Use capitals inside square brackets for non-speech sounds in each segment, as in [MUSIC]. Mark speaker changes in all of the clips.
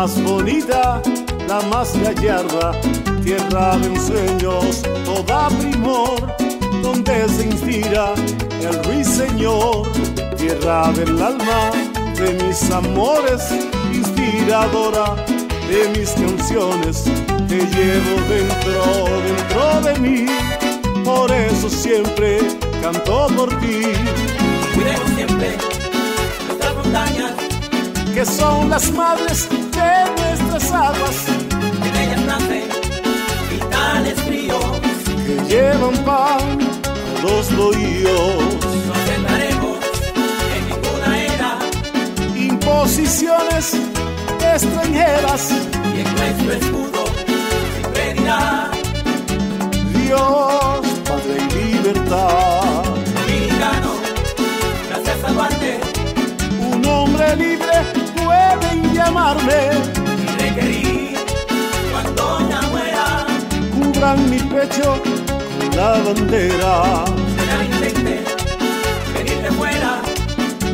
Speaker 1: Más bonita, la más gallarda, tierra de ensueños, toda primor, donde se inspira el ruiseñor, tierra del alma, de mis amores, inspiradora de mis canciones, que llevo dentro, dentro de mí, por eso siempre canto por ti.
Speaker 2: Cuidemos siempre nuestras montañas
Speaker 1: que son las madres nuestras aguas.
Speaker 2: En ellas nacen vitales fríos
Speaker 1: que llevan pan a los bohíos.
Speaker 2: No aceptaremos en ninguna era
Speaker 1: imposiciones extranjeras.
Speaker 2: Y en nuestro escudo siempre dirá
Speaker 1: Dios, Padre y libertad.
Speaker 2: Dominicano, gracias a Duarte.
Speaker 1: Un hombre libre pueden llamarme
Speaker 2: requerir cuando ya muera.
Speaker 1: Cubran mi pecho con la bandera.
Speaker 2: Será intente venir de fuera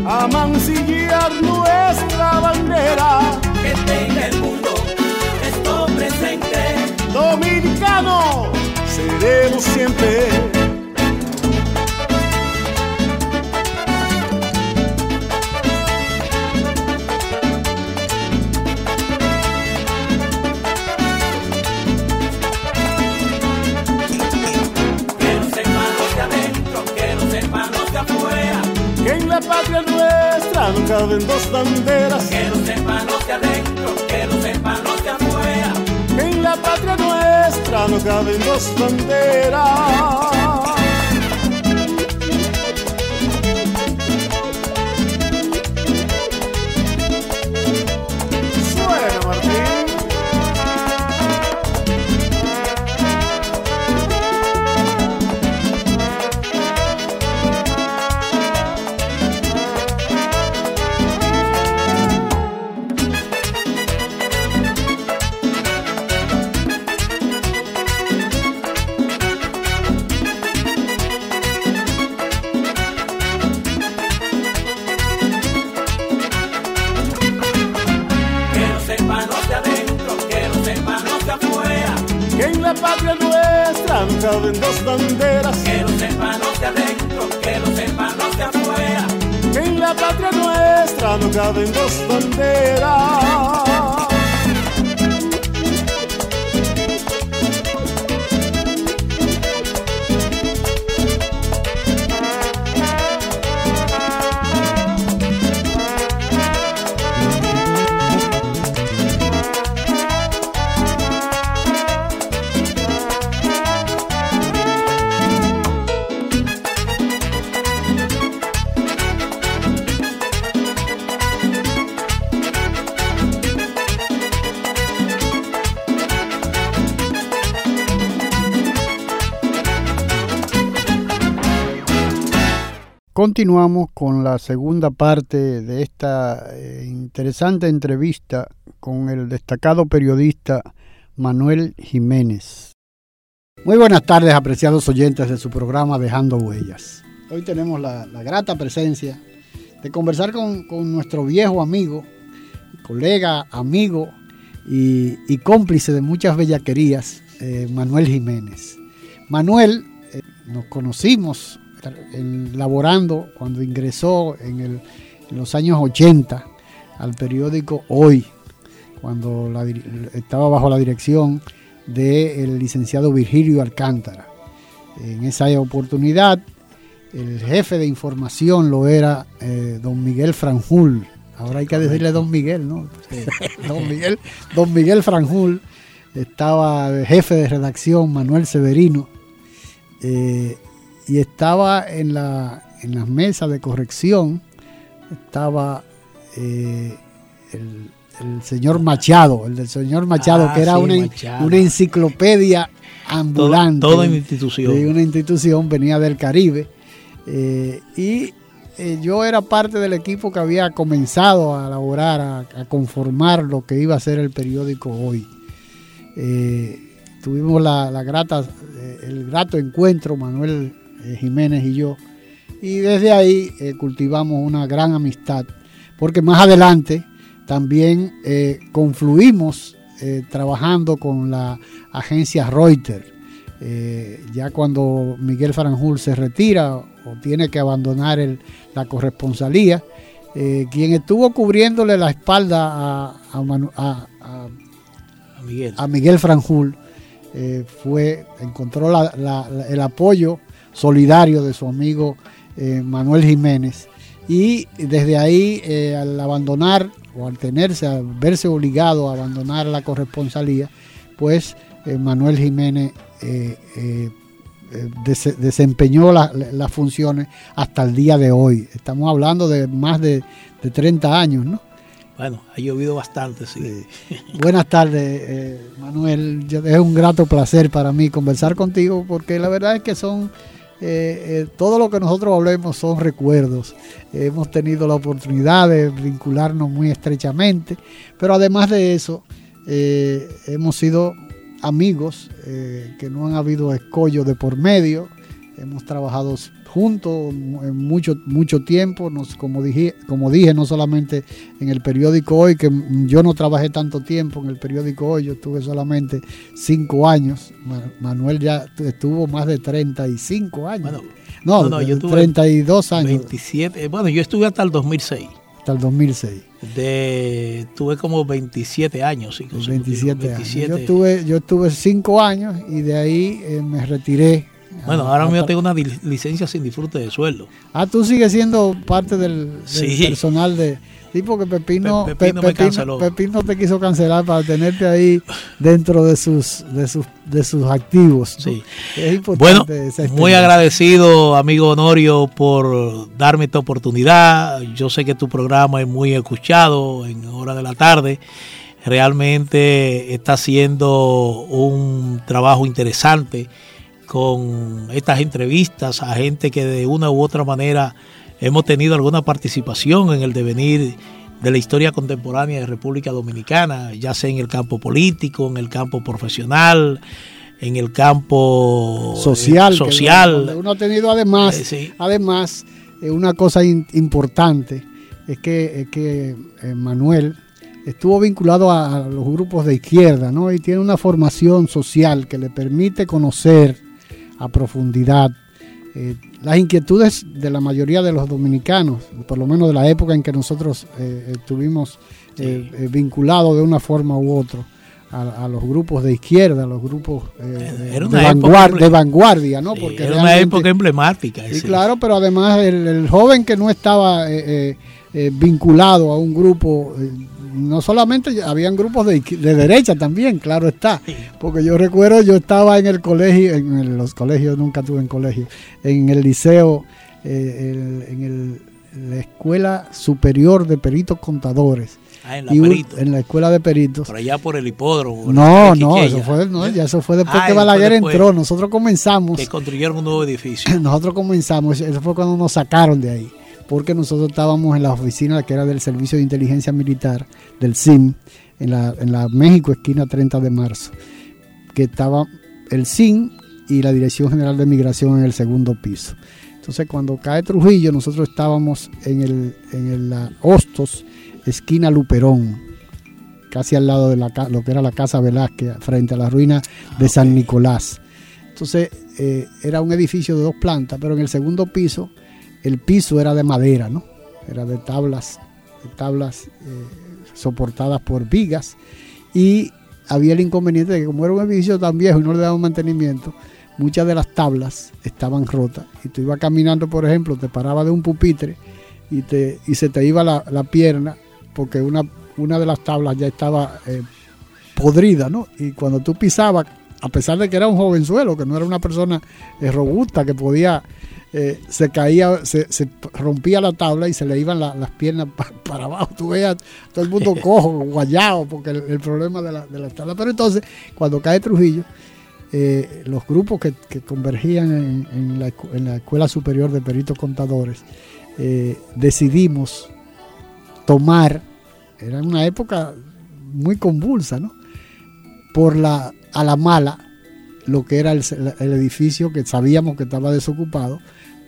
Speaker 1: a mancillar nuestra bandera.
Speaker 2: Que tenga el mundo esto presente.
Speaker 1: Dominicano, seremos siempre caben dos banderas.
Speaker 2: Que no sepan los de adentro, que no sepan los de afuera.
Speaker 1: En la patria nuestra no caben dos banderas. Nuestra no caben dos
Speaker 3: Continuamos con la segunda parte de esta eh, interesante entrevista con el destacado periodista Manuel Jiménez. Muy buenas tardes, apreciados oyentes de su programa Dejando Huellas. Hoy tenemos la, grata presencia de conversar con, nuestro viejo amigo, colega, amigo y, cómplice de muchas bellaquerías, eh, Manuel Jiménez. Manuel, eh, nos conocimos laborando cuando ingresó en, los años 80 al periódico Hoy, cuando estaba bajo la dirección del licenciado Virgilio Alcántara. En esa oportunidad, el jefe de información lo era eh, don Miguel Franjul. Ahora hay que decirle don Miguel, ¿no? [LAUGHS] don Miguel, don Miguel Franjul. Estaba el jefe de redacción Manuel Severino. Eh, y estaba en, la, en las mesas de corrección, estaba eh, el, señor Machado, el del señor Machado, ah, que era una, una, enciclopedia ambulante.
Speaker 4: Toda, una institución.
Speaker 3: De una institución, venía del Caribe. Eh, y eh, yo era parte del equipo que había comenzado a elaborar, a, conformar lo que iba a ser el periódico hoy. tuvimos la, la grata, el grato encuentro, Manuel Jiménez y yo. Y desde ahí eh, cultivamos una gran amistad, porque más adelante también eh, confluimos trabajando con la agencia Reuters. ya cuando Miguel Faranjul se retira o tiene que abandonar la corresponsalía, quien estuvo cubriéndole la espalda a, a, Miguel. a Miguel Franjul fue, encontró el apoyo solidario de su amigo eh, Manuel Jiménez. Y desde ahí, eh, al abandonar o al tenerse, al verse obligado a abandonar la corresponsalía, pues eh, Manuel Jiménez desempeñó las funciones hasta el día de hoy. Estamos hablando de más de, 30 años, ¿no?
Speaker 4: Bueno, ha llovido bastante, sí.
Speaker 3: Buenas tardes, Manuel. Es un grato placer para mí conversar contigo porque la verdad es que son eh, eh, todo lo que nosotros hablemos son recuerdos. hemos tenido la oportunidad de vincularnos muy estrechamente, pero además de eso, eh, hemos sido amigos, que no han habido escollos de por medio, hemos trabajado juntos en mucho, mucho tiempo, nos, como, dije, como dije, no solamente en el periódico Hoy, que yo no trabajé tanto tiempo en el periódico Hoy, yo estuve solamente cinco años, Manuel ya estuvo más de 35 años. no, no, yo tuve 32 años.
Speaker 4: 27, eh, bueno, yo estuve hasta el 2006.
Speaker 3: Hasta el 2006.
Speaker 4: De, tuve como 27 años.
Speaker 3: 27, años. Yo tuve, yo tuve 5 años y de ahí eh, me retiré
Speaker 4: bueno, ahora mismo tengo una licencia sin disfrute de sueldo.
Speaker 3: Ah, tú sigues siendo parte del, personal de... Sí, porque Pepino, Pepino, Pepino, te quiso cancelar para tenerte ahí dentro de sus de sus, de sus activos.
Speaker 4: Sí. bueno, muy agradecido, amigo Honorio, por darme esta oportunidad. Yo sé que tu programa es muy escuchado en hora de la tarde. Realmente está haciendo un trabajo interesante con estas entrevistas a gente que de una u otra manera hemos tenido alguna participación en el devenir de la historia contemporánea de República Dominicana, ya sea en el campo político, en el campo profesional, en el campo
Speaker 3: eh, social.
Speaker 4: social.
Speaker 3: uno ha tenido además, eh, además eh, una cosa importante, es que, que Manuel estuvo vinculado a, a, los grupos de izquierda, ¿no? Y tiene una formación social que le permite conocer a profundidad eh, las inquietudes de la mayoría de los dominicanos, por lo menos de la época en que nosotros eh, estuvimos eh, vinculados de una forma u otra. A, los grupos de izquierda, a los grupos de, vanguardia, ¿no?
Speaker 4: Porque era una época emblemática.
Speaker 3: Y claro, pero además el, joven que no estaba vinculado a un grupo no solamente habían grupos de, derecha también, claro está, porque yo recuerdo, yo estaba en el colegio, en los colegios, nunca tuve en colegio, en el liceo, eh, en la Escuela Superior de Peritos Contadores.
Speaker 4: Ah, en la,
Speaker 3: en la escuela de peritos.
Speaker 4: Por allá por el hipódromo.
Speaker 3: No, no, eso fue, no, ya eso fue después ah, que Balaguer entró. Nosotros comenzamos.
Speaker 4: Que construyeron un nuevo edificio. [CLEARS THROAT]
Speaker 3: Nosotros comenzamos, eso fue cuando nos sacaron de ahí porque nosotros estábamos en la oficina que era del Servicio de Inteligencia Militar, del SIM, en la, en la México, esquina 30 de marzo, que estaba el SIM y la Dirección General de Migración en el segundo piso. Entonces, cuando cae Trujillo, nosotros estábamos en, el, en la Hostos, esquina Luperón, casi al lado de la, lo que era la Casa Velázquez, frente a la ruina de San Nicolás. Entonces eh, era un edificio de dos plantas, pero en el segundo piso el piso era de madera, ¿no? Era de tablas, de tablas eh, soportadas por vigas y había el inconveniente de que como era un edificio tan viejo y no le daban mantenimiento, muchas de las tablas estaban rotas. Y tú ibas caminando, por ejemplo, te paraba de un pupitre y, te, y se te iba la, pierna porque una, una de las tablas ya estaba eh, podrida, ¿no? Y cuando tú pisabas, a pesar de que era un jovenzuelo, que no era una persona eh, robusta, que podía, eh, se caía, se, rompía la tabla y se le iban las piernas [LAUGHS] para abajo. Tú veías todo el mundo [LAUGHS] cojo, guayado, porque el, problema de la, de la tabla. Pero entonces, cuando cae Trujillo, eh, los grupos que, convergían en, la, Escuela Superior de Peritos Contadores, eh, decidimos tomar, era una época muy convulsa, ¿no? Por la, a la mala, lo que era el, edificio que sabíamos que estaba desocupado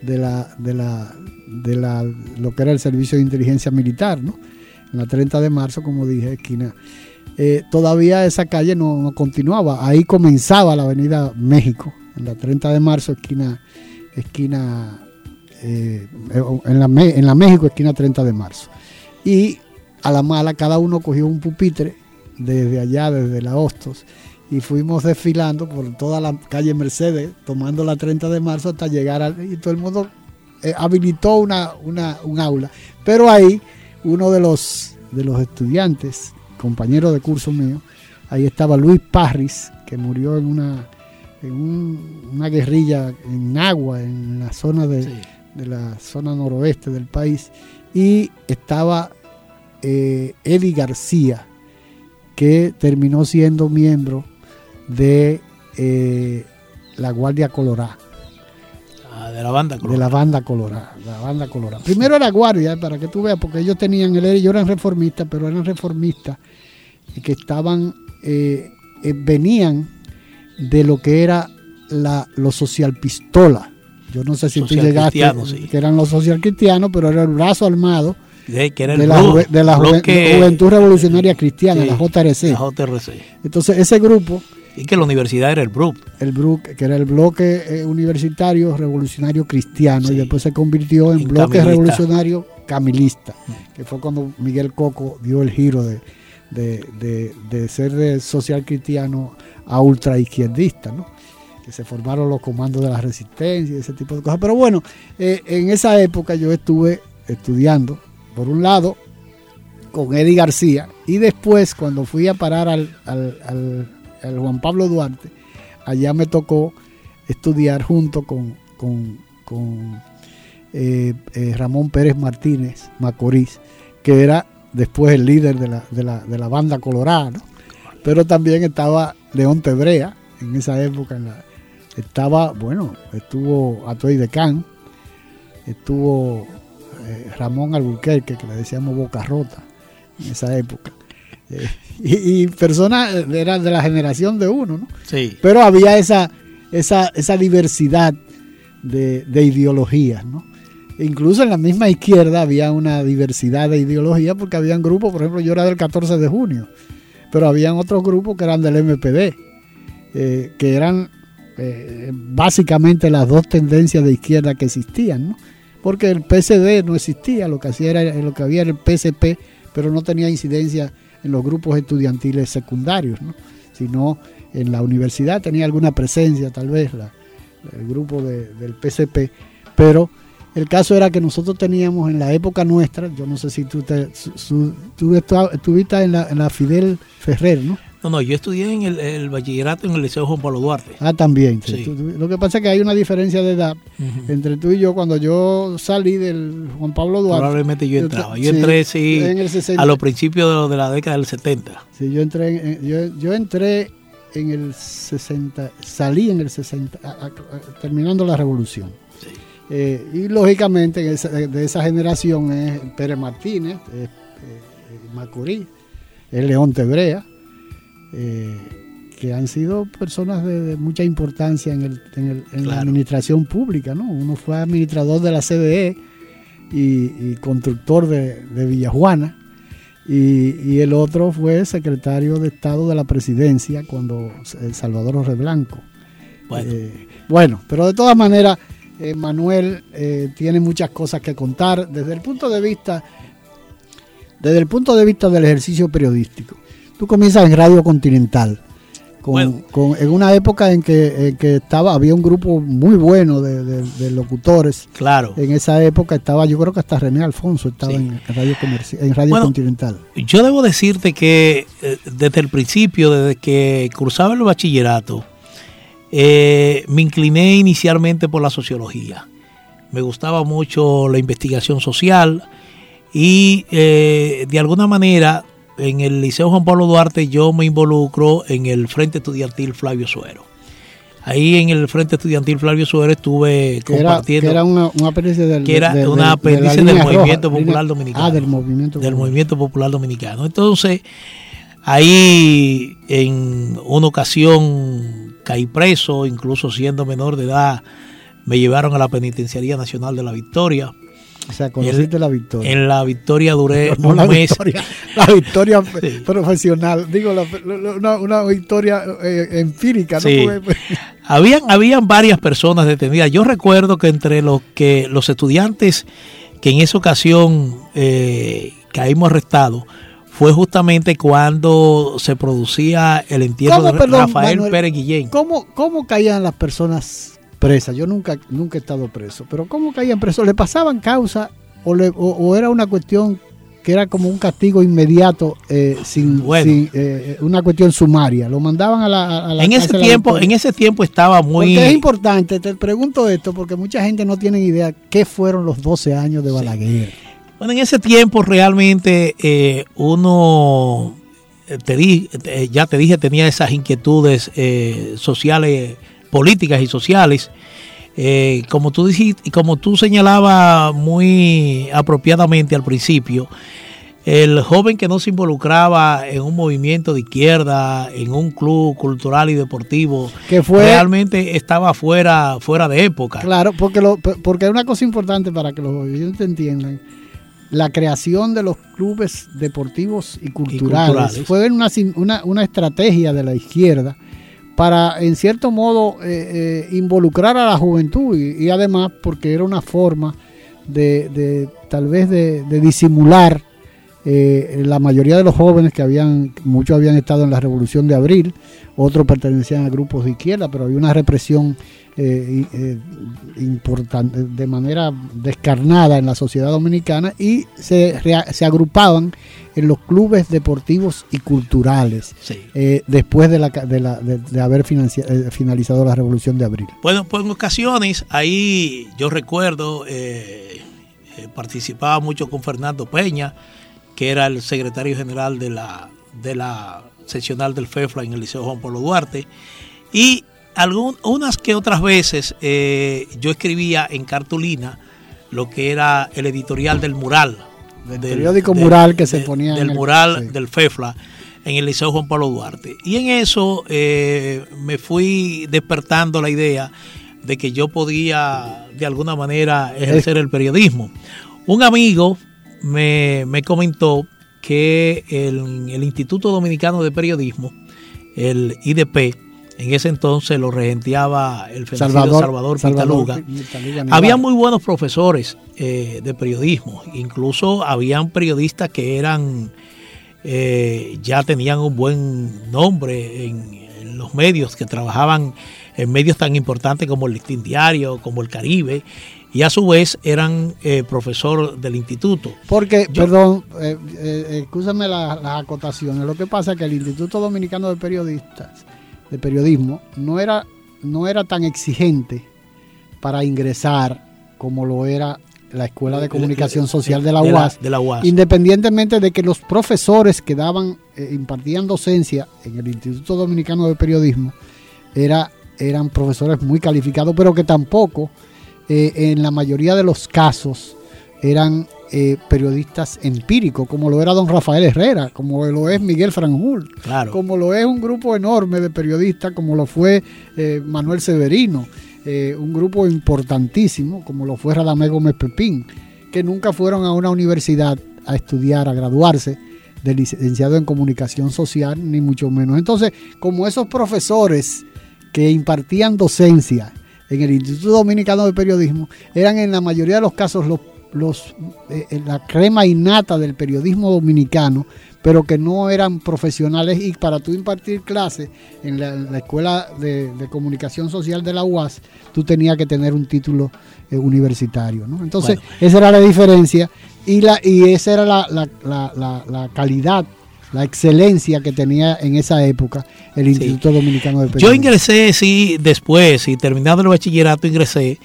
Speaker 3: de la, de la, de la, lo que era el servicio de inteligencia militar, ¿no? En la 30 de marzo, como dije, esquina eh, todavía esa calle no, continuaba. Ahí comenzaba la avenida México, en la 30 de marzo, esquina, esquina eh, en, la, en la México, esquina 30 de marzo. Y a la mala, cada uno cogió un pupitre desde allá, desde la Hostos, y fuimos desfilando por toda la calle Mercedes, tomando la 30 de marzo hasta llegar al. Y todo el mundo eh, habilitó una, una, un aula. Pero ahí, uno de los, de los estudiantes compañero de curso mío, ahí estaba Luis Parris, que murió en una, en una guerrilla en agua, en la zona de, la zona noroeste del país, y estaba eh, Eddie García, que terminó siendo miembro de eh, la Guardia Colorada.
Speaker 4: Ah, de la banda
Speaker 3: colorada. De la banda colorada. La banda colorada. Primero era guardia, para que tú veas, porque ellos tenían, ellos eran reformistas, pero eran reformistas que estaban, eh, eh, venían de lo que era la, los social pistola. Yo no sé si tú llegaste, que eran los social cristianos, pero era el brazo armado de, la, Juventud Revolucionaria Cristiana, la, JRC. Entonces, ese grupo.
Speaker 4: Y que la universidad era el BRUC.
Speaker 3: El BRUC, que era el bloque eh, universitario revolucionario cristiano, y después se convirtió en, bloque revolucionario camilista, que fue cuando Miguel Coco dio el giro de, de, ser de social cristiano a ultra izquierdista, ¿no? que se formaron los comandos de la resistencia y ese tipo de cosas. Pero bueno, eh, en esa época yo estuve estudiando, por un lado, con Eddie García, y después cuando fui a parar al, Juan Pablo Duarte, allá me tocó estudiar junto con, eh, eh, Ramón Pérez Martínez Macorís, que era después el líder de la, de la, de la banda colorada, pero también estaba León Tebrea, en esa época, estaba, bueno, estuvo Atoy de Can, estuvo eh, Ramón Alburquerque, que le decíamos Boca Rota, en esa época. [LAUGHS] Eh, y, personas eran de la generación de uno, ¿no?
Speaker 4: Sí.
Speaker 3: Pero había esa, esa, esa diversidad de, de ideologías, ¿no? incluso en la misma izquierda había una diversidad de ideología porque habían grupos, por ejemplo, yo era del 14 de junio, pero habían otros grupos que eran del MPD, eh, que eran eh, básicamente las dos tendencias de izquierda que existían, ¿no? porque el PSD no existía, lo que hacía era lo que había era el PSP, pero no tenía incidencia en los grupos estudiantiles secundarios, ¿no? sino en la universidad tenía alguna presencia, tal vez el grupo del PSP, pero el caso era que nosotros teníamos en la época nuestra, yo no sé si tú, te, estuviste en la, Fidel Ferrer, ¿no?
Speaker 4: No, no, yo estudié en el, bachillerato en el Liceo Juan Pablo Duarte.
Speaker 3: Ah, también. lo que pasa es que hay una diferencia de edad entre tú y yo. Cuando yo salí del Juan Pablo Duarte.
Speaker 4: Probablemente yo entraba. Yo entré, sí, a los principios de, la década del 70.
Speaker 3: Sí, yo entré, yo, yo entré en el 60, salí en el 60, terminando la revolución. Eh, y lógicamente de esa generación es Pérez Martínez, es, eh, Macorís, es León Tebrea, eh, que han sido personas de, mucha importancia en, la administración pública. ¿no? Uno fue administrador de la CDE y, constructor de, Villajuana y, el otro fue secretario de Estado de la Presidencia cuando Salvador Reblanco. Bueno. Eh, bueno, pero de todas maneras, eh, Manuel tiene muchas cosas que contar desde el punto de vista desde el punto de vista del ejercicio periodístico. Tú comienzas en Radio Continental en una época en que, estaba había un grupo muy bueno de, locutores.
Speaker 4: Claro.
Speaker 3: En esa época estaba, yo creo que hasta René Alfonso estaba en Radio, en Radio Continental.
Speaker 4: Yo debo decirte que eh, desde el principio, desde que cursaba el bachillerato, eh, me incliné inicialmente por la sociología. Me gustaba mucho la investigación social y eh, de alguna manera en el Liceo Juan Pablo Duarte yo me involucro en el Frente Estudiantil Flavio Suero. Ahí en el Frente Estudiantil Flavio Suero estuve compartiendo.
Speaker 3: que era una, apéndice del,
Speaker 4: que era una apéndice del Movimiento Popular Dominicano. Ah, del Movimiento, del movimiento Popular Dominicano. Entonces, ahí en una ocasión caí preso, incluso siendo menor de edad, me llevaron a la Penitenciaría Nacional de la Victoria
Speaker 3: o sea, conociste la victoria.
Speaker 4: En la victoria duré [LAUGHS] un la mes.
Speaker 3: Victoria, la victoria [LAUGHS] profesional, digo, una, victoria eh, empírica.
Speaker 4: Pues. [LAUGHS] habían, habían varias personas detenidas. Yo recuerdo que entre los que los estudiantes que en esa ocasión eh, caímos arrestados, fue justamente cuando se producía el entierro de Rafael Pérez Guillén.
Speaker 3: ¿cómo, ¿Cómo caían las personas presa. Yo nunca, nunca he estado preso. Pero ¿cómo caían presos? ¿Le pasaban causa o, era una cuestión que era como un castigo inmediato eh, sin, eh, una cuestión sumaria? Lo mandaban a la,
Speaker 4: en ese tiempo En ese tiempo estaba muy...
Speaker 3: es importante, te pregunto esto porque mucha gente no tiene idea qué fueron los 12 años de Balaguer.
Speaker 4: Bueno, en ese tiempo realmente eh, uno, te di, ya te dije, tenía esas inquietudes sociales políticas y sociales. Eh, como, tú dijiste, como tú señalabas muy apropiadamente al principio, el joven que no se involucraba en un movimiento de izquierda, en un club cultural y deportivo, que fue, realmente estaba fuera, fuera de época.
Speaker 3: Claro, porque, lo, porque hay una cosa importante para que los oyentes entiendan. La creación de los clubes deportivos y culturales, fue una, una, una estrategia de la izquierda para en cierto modo eh, eh, involucrar a la juventud y, además porque era una forma de, tal vez de, disimular eh, la mayoría de los jóvenes que habían, muchos habían estado en la revolución de abril, otros pertenecían a grupos de izquierda, pero había una represión importante, de manera descarnada en la sociedad dominicana y se, se agrupaban en los clubes deportivos y culturales eh, después de, la, de, haber eh, finalizado la Revolución de Abril.
Speaker 4: Bueno, pues en ocasiones ahí yo recuerdo, eh, participaba mucho con Fernando Peña, que era el secretario general de la, de la seccional del FEFLA en el Liceo Juan Pablo Duarte, y algunas que otras veces yo escribía en cartulina lo que era el editorial del mural
Speaker 3: del, periódico mural que se ponía
Speaker 4: del mural del FEFLA en el Liceo Juan Pablo Duarte. Y en eso eh, me fui despertando la idea de que yo podía de alguna manera ejercer el periodismo. Un amigo me, comentó que el, el Instituto Dominicano de Periodismo, el IDP, en ese entonces lo regenteaba el Salvador, Salvador, Salvador Había muy buenos profesores eh, de periodismo, incluso habían periodistas que eran eh, ya tenían un buen nombre en, los medios, que trabajaban en medios tan importantes como el Listín Diario, como el Caribe, y a su vez eran eh, profesor del instituto.
Speaker 3: Porque, perdón, eh, escúchame las acotaciones, lo que pasa es que el Instituto Dominicano de Periodistas de periodismo no era, no era tan exigente para ingresar como lo era la Escuela de Comunicación Social de la UAS,
Speaker 4: de la, UAS.
Speaker 3: independientemente de que los profesores que daban, eh, impartían docencia en el Instituto Dominicano de Periodismo, era, eran profesores muy calificados, pero que tampoco eh, en la mayoría de los casos eran eh, periodistas empíricos, como lo era don Rafael Herrera, como lo es Miguel Franjul, como lo es un grupo enorme de periodistas, como lo fue eh, Manuel Severino, eh, un grupo importantísimo, como lo fue Radamé Gómez Pepín, que nunca fueron a una universidad a estudiar, a graduarse, de licenciado en comunicación social, ni mucho menos. Entonces, como esos profesores que impartían docencia en el Instituto Dominicano de Periodismo, eran en la mayoría de los casos los, los eh, eh, la crema innata del periodismo dominicano, pero que no eran profesionales y para tú impartir clases en la, Escuela de, Comunicación Social de la UAS, tú tenías que tener un título eh, universitario. ¿no? Entonces, esa era la diferencia y, la, y esa era la, la calidad la excelencia que tenía en esa época el Instituto Dominicano de
Speaker 4: Periodismo. Yo ingresé, sí, después, y terminando el bachillerato, ingresé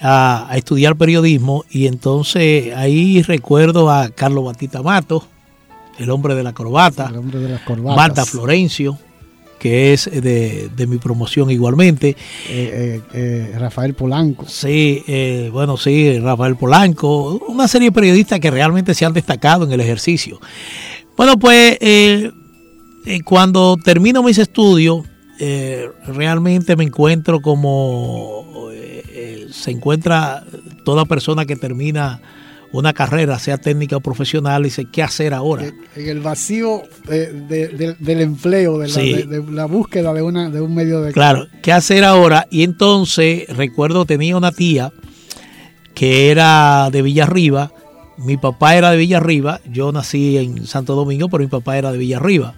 Speaker 4: a, estudiar periodismo y entonces ahí recuerdo a Carlos Batista Mato, el hombre de la corbata,
Speaker 3: el hombre de las
Speaker 4: Marta Florencio, que es de, mi promoción igualmente.
Speaker 3: Eh, eh, eh, Rafael Polanco.
Speaker 4: Sí, bueno, sí, Rafael Polanco, una serie de periodistas que realmente se han destacado en el ejercicio. Bueno, pues cuando termino mis estudios, realmente me encuentro como se encuentra toda persona que termina una carrera, sea técnica o profesional, y dice, ¿qué hacer ahora?
Speaker 3: En el vacío del empleo, de la, búsqueda de, una, de un medio de...
Speaker 4: Claro, ¿qué hacer ahora? Y entonces, recuerdo, tenía una tía que era de Villarriba, mi papá era de Villarriba, yo nací en Santo Domingo, pero mi papá era de Villarriba.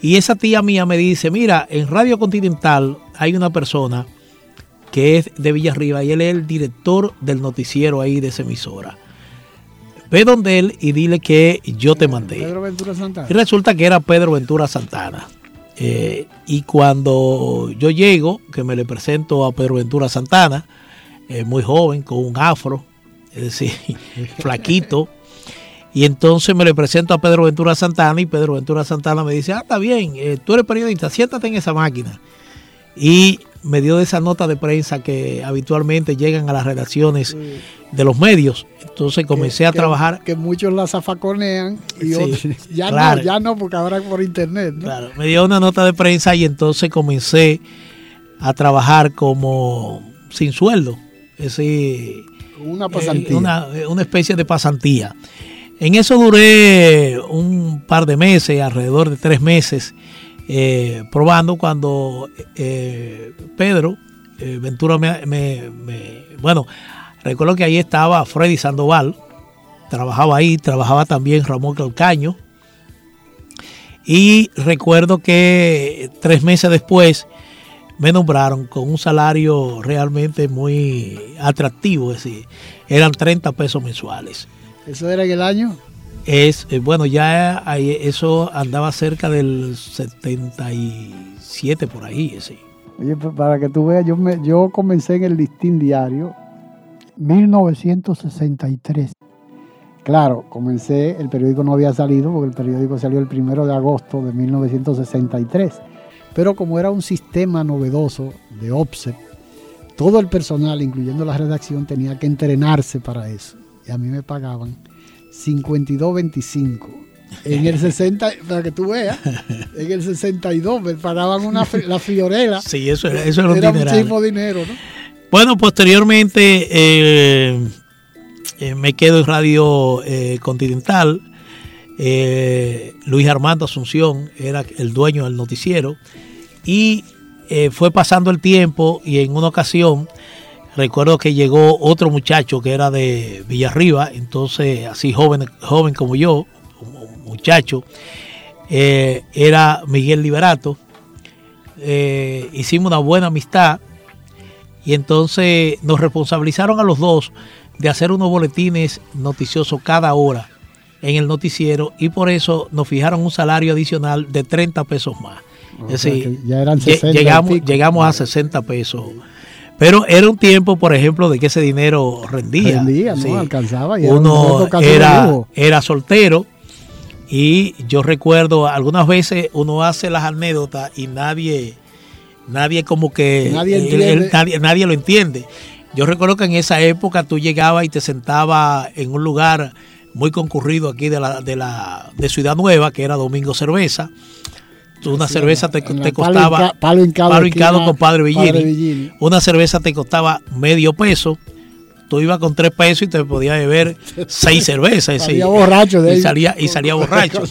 Speaker 4: Y esa tía mía me dice, mira, en Radio Continental hay una persona que es de Villarriba y él es el director del noticiero ahí de esa emisora ve donde él y dile que yo te mandé.
Speaker 3: Pedro Ventura Santana.
Speaker 4: Y resulta que era Pedro Ventura Santana. Eh, y cuando yo llego, que me le presento a Pedro Ventura Santana, eh, muy joven, con un afro, es decir, [LAUGHS] flaquito. Y entonces me le presento a Pedro Ventura Santana y Pedro Ventura Santana me dice, ah, está bien, eh, tú eres periodista, siéntate en esa máquina. Y me dio esa nota de prensa que habitualmente llegan a las redacciones de los medios. Entonces comencé a trabajar.
Speaker 3: Que muchos la zafaconean y otros, [LAUGHS] ya no, ya no, porque ahora por internet.
Speaker 4: Claro, me dio una nota de prensa y entonces comencé a trabajar como sin sueldo. Es decir,
Speaker 3: una eh, pasantía.
Speaker 4: una, especie de pasantía. En eso duré un par de meses, alrededor de tres meses, eh, probando cuando eh, Pedro Ventura me, bueno, Recuerdo que ahí estaba Freddy Sandoval, trabajaba ahí, trabajaba también Ramón Calcaño. Y recuerdo que tres meses después me nombraron con un salario realmente muy atractivo, es decir, eran 30 pesos mensuales.
Speaker 3: ¿Eso era en el año?
Speaker 4: Es, eh, bueno, ya eso andaba cerca del 77 por ahí, sí.
Speaker 3: Oye, pues, para que tú veas, yo, me, yo comencé en el listín diario 1963. Claro, comencé, el periódico no había salido porque el periódico salió el primero de agosto de 1963. Pero como era un sistema novedoso de OPSEP, todo el personal, incluyendo la redacción, tenía que entrenarse para eso. Y a mí me pagaban 52.25. En el 60, [LAUGHS] para que tú veas, en el 62 me pagaban una, la fiorera. [LAUGHS]
Speaker 4: Sí, eso, eso era
Speaker 3: era muchísimo dinero, ¿no?
Speaker 4: Bueno, posteriormente eh, eh, me quedo en Radio eh, Continental. Luis Armando Asunción era el dueño del noticiero y fue pasando el tiempo y en una ocasión recuerdo que llegó otro muchacho que era de Villarriba, entonces así joven, joven como yo, muchacho, era Miguel Liberato. hicimos una buena amistad y entonces nos responsabilizaron a los dos de hacer unos boletines noticiosos cada hora en el noticiero y por eso nos fijaron un salario adicional de 30 pesos más. Es decir,
Speaker 3: ya eran
Speaker 4: llegamos, llegamos a 60 pesos. Pero era un tiempo, por ejemplo, de que ese dinero rendía.
Speaker 3: Rendía, ¿no? Alcanzaba.
Speaker 4: Y uno era, era soltero y yo recuerdo algunas veces uno hace las anécdotas y nadie Nadie como que... Nadie, nadie, lo entiende. Yo recuerdo que en esa época tú llegabas y te sentabas en un lugar muy concurrido aquí de la, de la de Ciudad Nueva, que era Domingo Cerveza. Una cerveza te, costaba
Speaker 3: palo,
Speaker 4: hincado, con Padre Villini. Una cerveza te costaba medio peso. tú ibas con tres pesos y te podías beber seis cervezas. [LAUGHS]
Speaker 3: salía borracho de
Speaker 4: y salía, y salía borracho.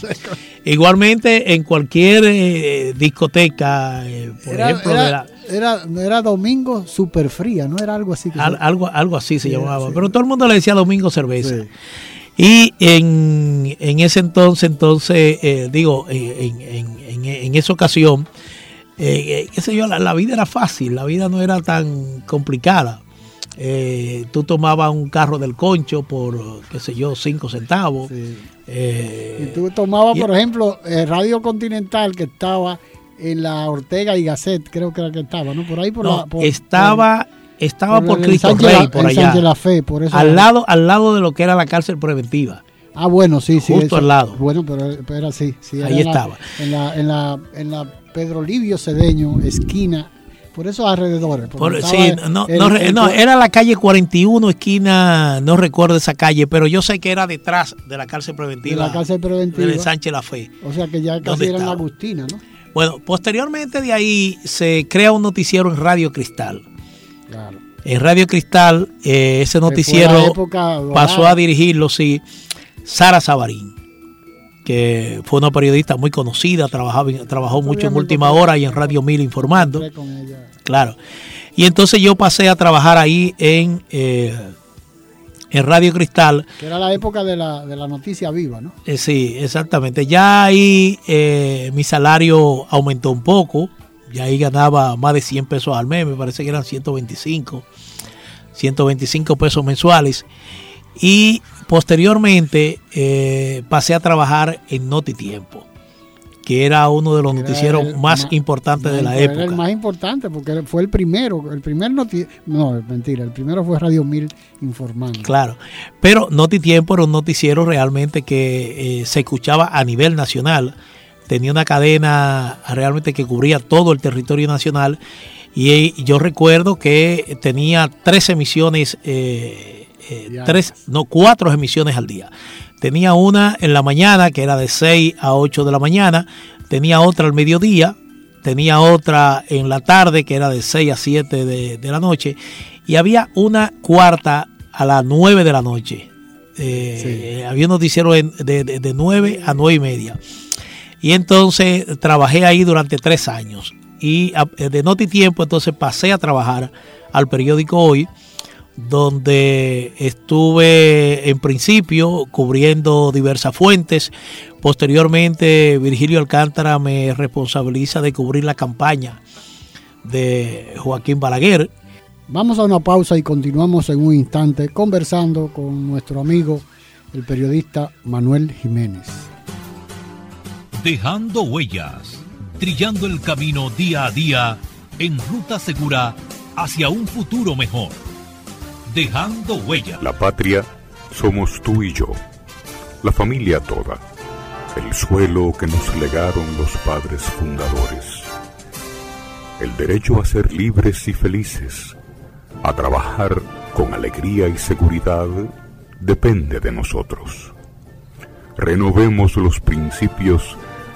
Speaker 4: Igualmente en cualquier eh, discoteca, eh, por
Speaker 3: era,
Speaker 4: ejemplo,
Speaker 3: era, era, era, domingo super fría, no era algo así.
Speaker 4: Que al, algo, algo así se sí, llamaba, sí. pero todo el mundo le decía domingo cerveza. Sí. Y en, en, ese entonces, entonces, eh, digo, en, en, en, esa ocasión, eh, qué sé yo, la, la, vida era fácil, la vida no era tan complicada. Eh, tú tomabas un carro del concho por, qué sé yo, cinco centavos.
Speaker 3: Sí. Eh, y tú tomabas, por ejemplo, Radio Continental que estaba en la Ortega y Gasset, creo que era que estaba, ¿no? Por ahí por
Speaker 4: no,
Speaker 3: la... Por,
Speaker 4: estaba...
Speaker 3: por,
Speaker 4: estaba por,
Speaker 3: el
Speaker 4: Cristo
Speaker 3: Sánchez
Speaker 4: Rey, por allá.
Speaker 3: Sánchez La Fe, por eso
Speaker 4: al lado, al lado de lo que era la cárcel preventiva.
Speaker 3: Ah, bueno, sí, sí.
Speaker 4: Justo al lado.
Speaker 3: Bueno, pero, pero era así. sí,
Speaker 4: Ahí estaba.
Speaker 3: en, la, en, la, en la Pedro Livio Cedeño, esquina, por esos alrededores.
Speaker 4: Por- sí, no,
Speaker 3: el-
Speaker 4: no, re-
Speaker 3: el-
Speaker 4: no, era la calle 41, esquina, no recuerdo esa calle, pero yo sé que era detrás de la cárcel
Speaker 3: de
Speaker 4: preventiva.
Speaker 3: la cárcel preventiva.
Speaker 4: del Sánchez La Fe.
Speaker 3: O sea que ya
Speaker 4: ¿Dónde
Speaker 3: casi era en la? Agustina, ¿no?
Speaker 4: Bueno, posteriormente de ahí se crea un noticiero en Radio Cristal.
Speaker 3: Claro.
Speaker 4: En Radio Cristal, eh, ese noticiero
Speaker 3: época
Speaker 4: pasó a dirigirlo, sí, Sara Sabarín, que fue una periodista muy conocida, trabajaba, trabajó mucho en Última Hora y en Radio Mil informando. Claro. Y entonces yo pasé a trabajar ahí en, eh, en Radio Cristal.
Speaker 3: Que era la época de la, de la noticia viva, ¿no?
Speaker 4: Eh, sí, exactamente. Ya ahí eh, mi salario aumentó un poco. Ya ahí ganaba más de 100 pesos al mes. Me parece que eran 125. 125 pesos mensuales. Y posteriormente eh, pasé a trabajar en Noti Tiempo, que era uno de los
Speaker 3: Era
Speaker 4: noticieros
Speaker 3: el
Speaker 4: más importantes de la
Speaker 3: Era el
Speaker 4: época.
Speaker 3: más importante porque fue el primero, el primer noticiero, no, mentira, el primero fue Radio Mil informando.
Speaker 4: Claro, pero Noti Tiempo era un noticiero realmente que eh, se escuchaba a nivel nacional. Tenía una cadena realmente que cubría todo el territorio nacional. Y eh, yo recuerdo que tenía tres emisiones, eh, eh, tres, no, cuatro emisiones al día. Tenía una en la mañana, que era de 6 a 8 de la mañana. Tenía otra al mediodía. Tenía otra en la tarde, que era de 6 a 7 de, de la noche. Y había una cuarta a las 9 de la noche. Eh, Había un noticiero en- de, de, de 9 a 9 y media. Y entonces trabajé ahí durante tres años. Y a- de Noti Tiempo entonces pasé a trabajar al periódico Hoy, donde estuve en principio cubriendo diversas fuentes. Posteriormente Virgilio Alcántara me responsabiliza de cubrir la campaña de Joaquín Balaguer.
Speaker 3: Vamos a una pausa y continuamos en un instante conversando con nuestro amigo, el periodista Manuel Jiménez.
Speaker 5: Dejando huellas, trillando el camino día a día en ruta segura hacia un futuro mejor. Dejando huellas.
Speaker 6: La patria somos tú y yo, la familia toda, el suelo que nos legaron los padres fundadores, el derecho a ser libres y felices, a trabajar con alegría y seguridad, depende de nosotros. Renovemos los principios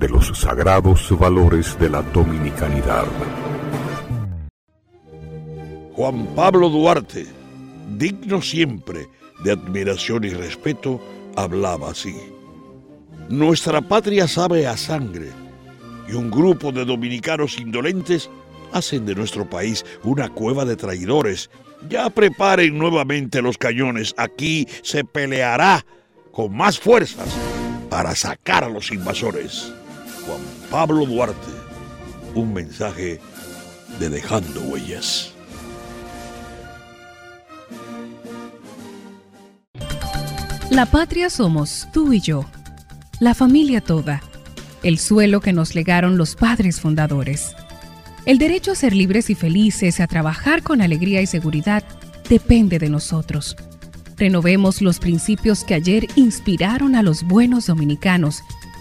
Speaker 6: de los sagrados valores de la dominicanidad.
Speaker 7: Juan Pablo Duarte, digno siempre de admiración y respeto, hablaba así. Nuestra patria sabe a sangre y un grupo de dominicanos indolentes hacen de nuestro país una cueva de traidores. Ya preparen nuevamente los cañones. Aquí se peleará con más fuerzas para sacar a los invasores. Juan Pablo Duarte, un mensaje de Dejando Huellas.
Speaker 8: La patria somos tú y yo, la familia toda, el suelo que nos legaron los padres fundadores. El derecho a ser libres y felices a trabajar con alegría y seguridad depende de nosotros. Renovemos los principios que ayer inspiraron a los buenos dominicanos,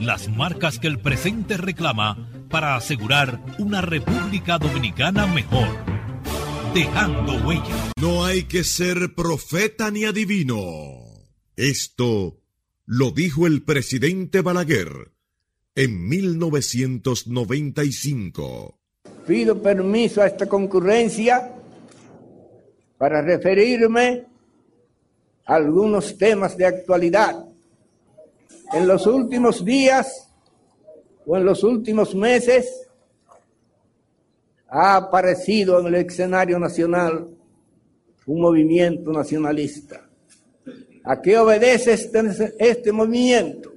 Speaker 5: las marcas que el presente reclama para asegurar una República Dominicana mejor. Dejando Huellas.
Speaker 9: No hay que ser profeta ni adivino. Esto lo dijo el presidente Balaguer en 1995.
Speaker 10: Pido permiso a esta concurrencia para referirme a algunos temas de actualidad. En los últimos días o en los últimos meses ha aparecido en el escenario nacional un movimiento nacionalista. ¿A qué obedece este, este movimiento?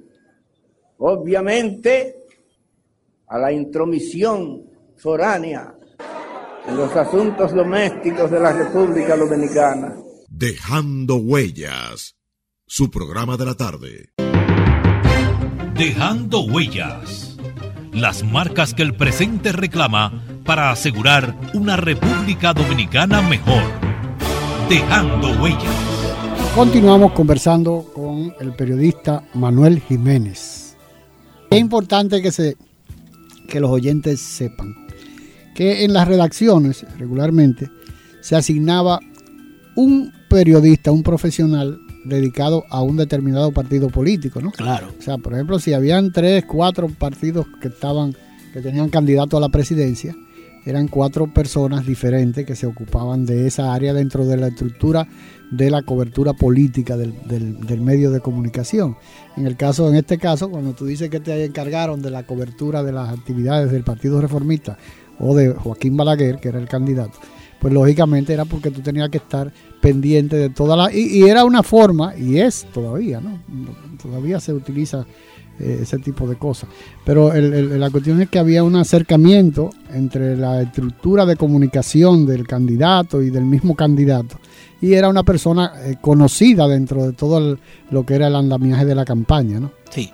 Speaker 10: Obviamente a la intromisión foránea en los asuntos domésticos de la República Dominicana.
Speaker 9: Dejando huellas, su programa de la tarde.
Speaker 5: Dejando huellas, las marcas que el presente reclama para asegurar una República Dominicana mejor. Dejando huellas.
Speaker 3: Continuamos conversando con el periodista Manuel Jiménez. Es importante que, se, que los oyentes sepan que en las redacciones regularmente se asignaba un periodista, un profesional dedicado a un determinado partido político, ¿no?
Speaker 4: Claro.
Speaker 3: O sea, por ejemplo, si habían tres, cuatro partidos que estaban, que tenían candidato a la presidencia, eran cuatro personas diferentes que se ocupaban de esa área dentro de la estructura de la cobertura política del, medio de comunicación. En el caso, en este caso, cuando tú dices que te encargaron de la cobertura de las actividades del Partido Reformista o de Joaquín Balaguer, que era el candidato, pues lógicamente era porque tú tenías que estar pendiente de toda la... Y, y era una forma, y es todavía, ¿no? Todavía se utiliza eh, ese tipo de cosas. Pero la cuestión es que había un acercamiento entre la estructura de comunicación del candidato y del mismo candidato. Y era una persona eh, conocida dentro de todo lo que era el andamiaje de la campaña, ¿no?
Speaker 4: Sí.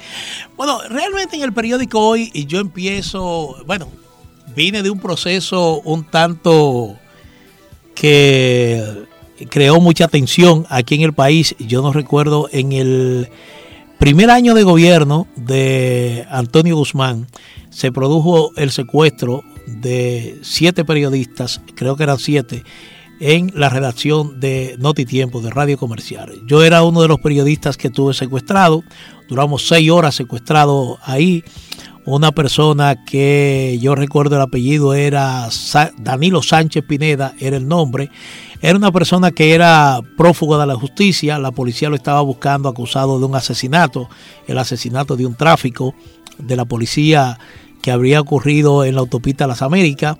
Speaker 4: Bueno, realmente en el periódico hoy yo empiezo, bueno, vine de un proceso un tanto que creó mucha tensión aquí en el país. Yo no recuerdo en el primer año de gobierno de Antonio Guzmán se produjo el secuestro de siete periodistas, creo que eran siete, en la redacción de Noti Tiempo, de Radio Comercial. Yo era uno de los periodistas que tuve secuestrado, duramos seis horas secuestrado ahí. Una persona que yo recuerdo el apellido era Danilo Sánchez Pineda, era el nombre era una persona que era prófugo de la justicia, la policía lo estaba buscando acusado de un asesinato, el asesinato de un tráfico de la policía que habría ocurrido en la autopista Las Américas.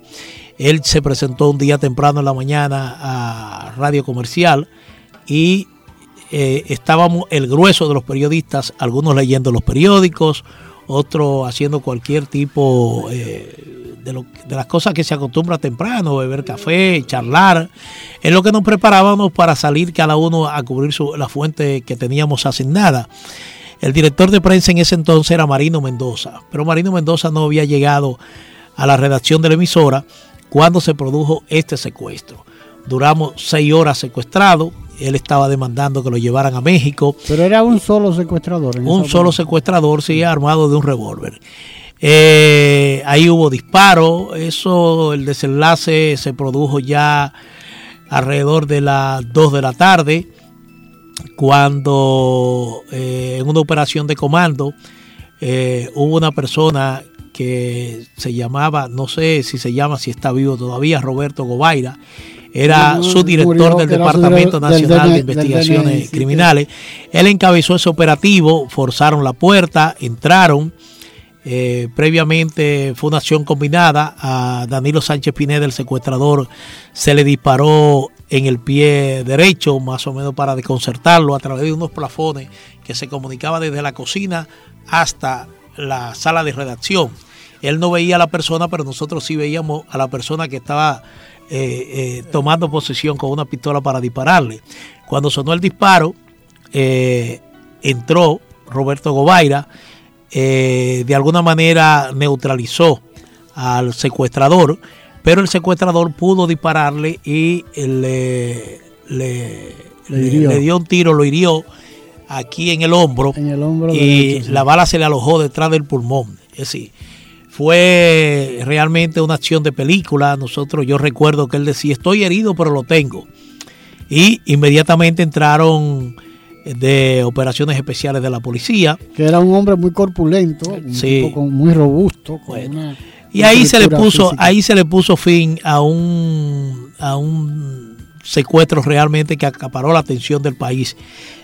Speaker 4: Él se presentó un día temprano en la mañana a Radio Comercial y eh, estábamos el grueso de los periodistas, algunos leyendo los periódicos, otros haciendo cualquier tipo eh, de, las cosas que se acostumbra temprano, beber café, charlar, es lo que nos preparábamos para salir cada uno a cubrir la fuente que teníamos asignada. El director de prensa en ese entonces era Marino Mendoza, pero Marino Mendoza no había llegado a la redacción de la emisora cuando se produjo este secuestro. Duramos seis horas secuestrados, él estaba demandando que lo llevaran a México.
Speaker 3: Pero era un solo secuestrador.
Speaker 4: un solo secuestrador, sí, armado de un revólver. Eh, ahí hubo disparos, eso, el desenlace se produjo ya alrededor de las 2 de la tarde, cuando eh, en una operación de comando eh, hubo una persona que se llamaba, no sé si se llama, si está vivo todavía, Roberto Gobaira, era su director del Departamento Nacional de Investigaciones Criminales. Él encabezó ese operativo, forzaron la puerta, entraron, eh, previamente fue una acción combinada. A Danilo Sánchez Pineda, el secuestrador, se le disparó en el pie derecho, más o menos para desconcertarlo a través de unos plafones que se comunicaba desde la cocina hasta la sala de redacción. Él no veía a la persona, pero nosotros sí veíamos a la persona que estaba eh, eh, tomando posesión con una pistola para dispararle. Cuando sonó el disparo, eh, entró Roberto Gobaira, de alguna manera neutralizó al secuestrador, pero el secuestrador pudo dispararle y le, le, dio un tiro, lo hirió aquí en el hombro, y la bala se le alojó detrás del pulmón. Es decir, fue realmente una acción de película. Nosotros, yo recuerdo que él decía, estoy herido, pero lo tengo. Y inmediatamente entraron de operaciones especiales de la policía.
Speaker 3: Que era un hombre muy corpulento, muy robusto.
Speaker 4: y ahí se le puso, ahí se le puso fin a un, a un secuestro realmente que acaparó la atención del país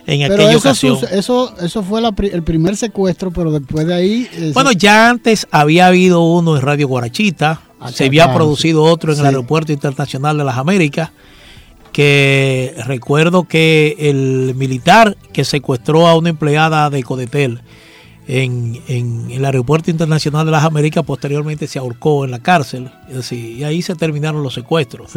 Speaker 4: en aquella eso, ocasión.
Speaker 3: Eso, eso fue el primer secuestro, pero después de ahí...
Speaker 4: Eh, bueno, ya antes había habido uno en Radio Guarachita, ah, se había producido otro en el Aeropuerto Internacional de las Américas, que recuerdo que el militar que secuestró a una empleada de Codetel, en, en, el Aeropuerto Internacional de las Américas, posteriormente se ahorcó en la cárcel, y ahí se terminaron los secuestros.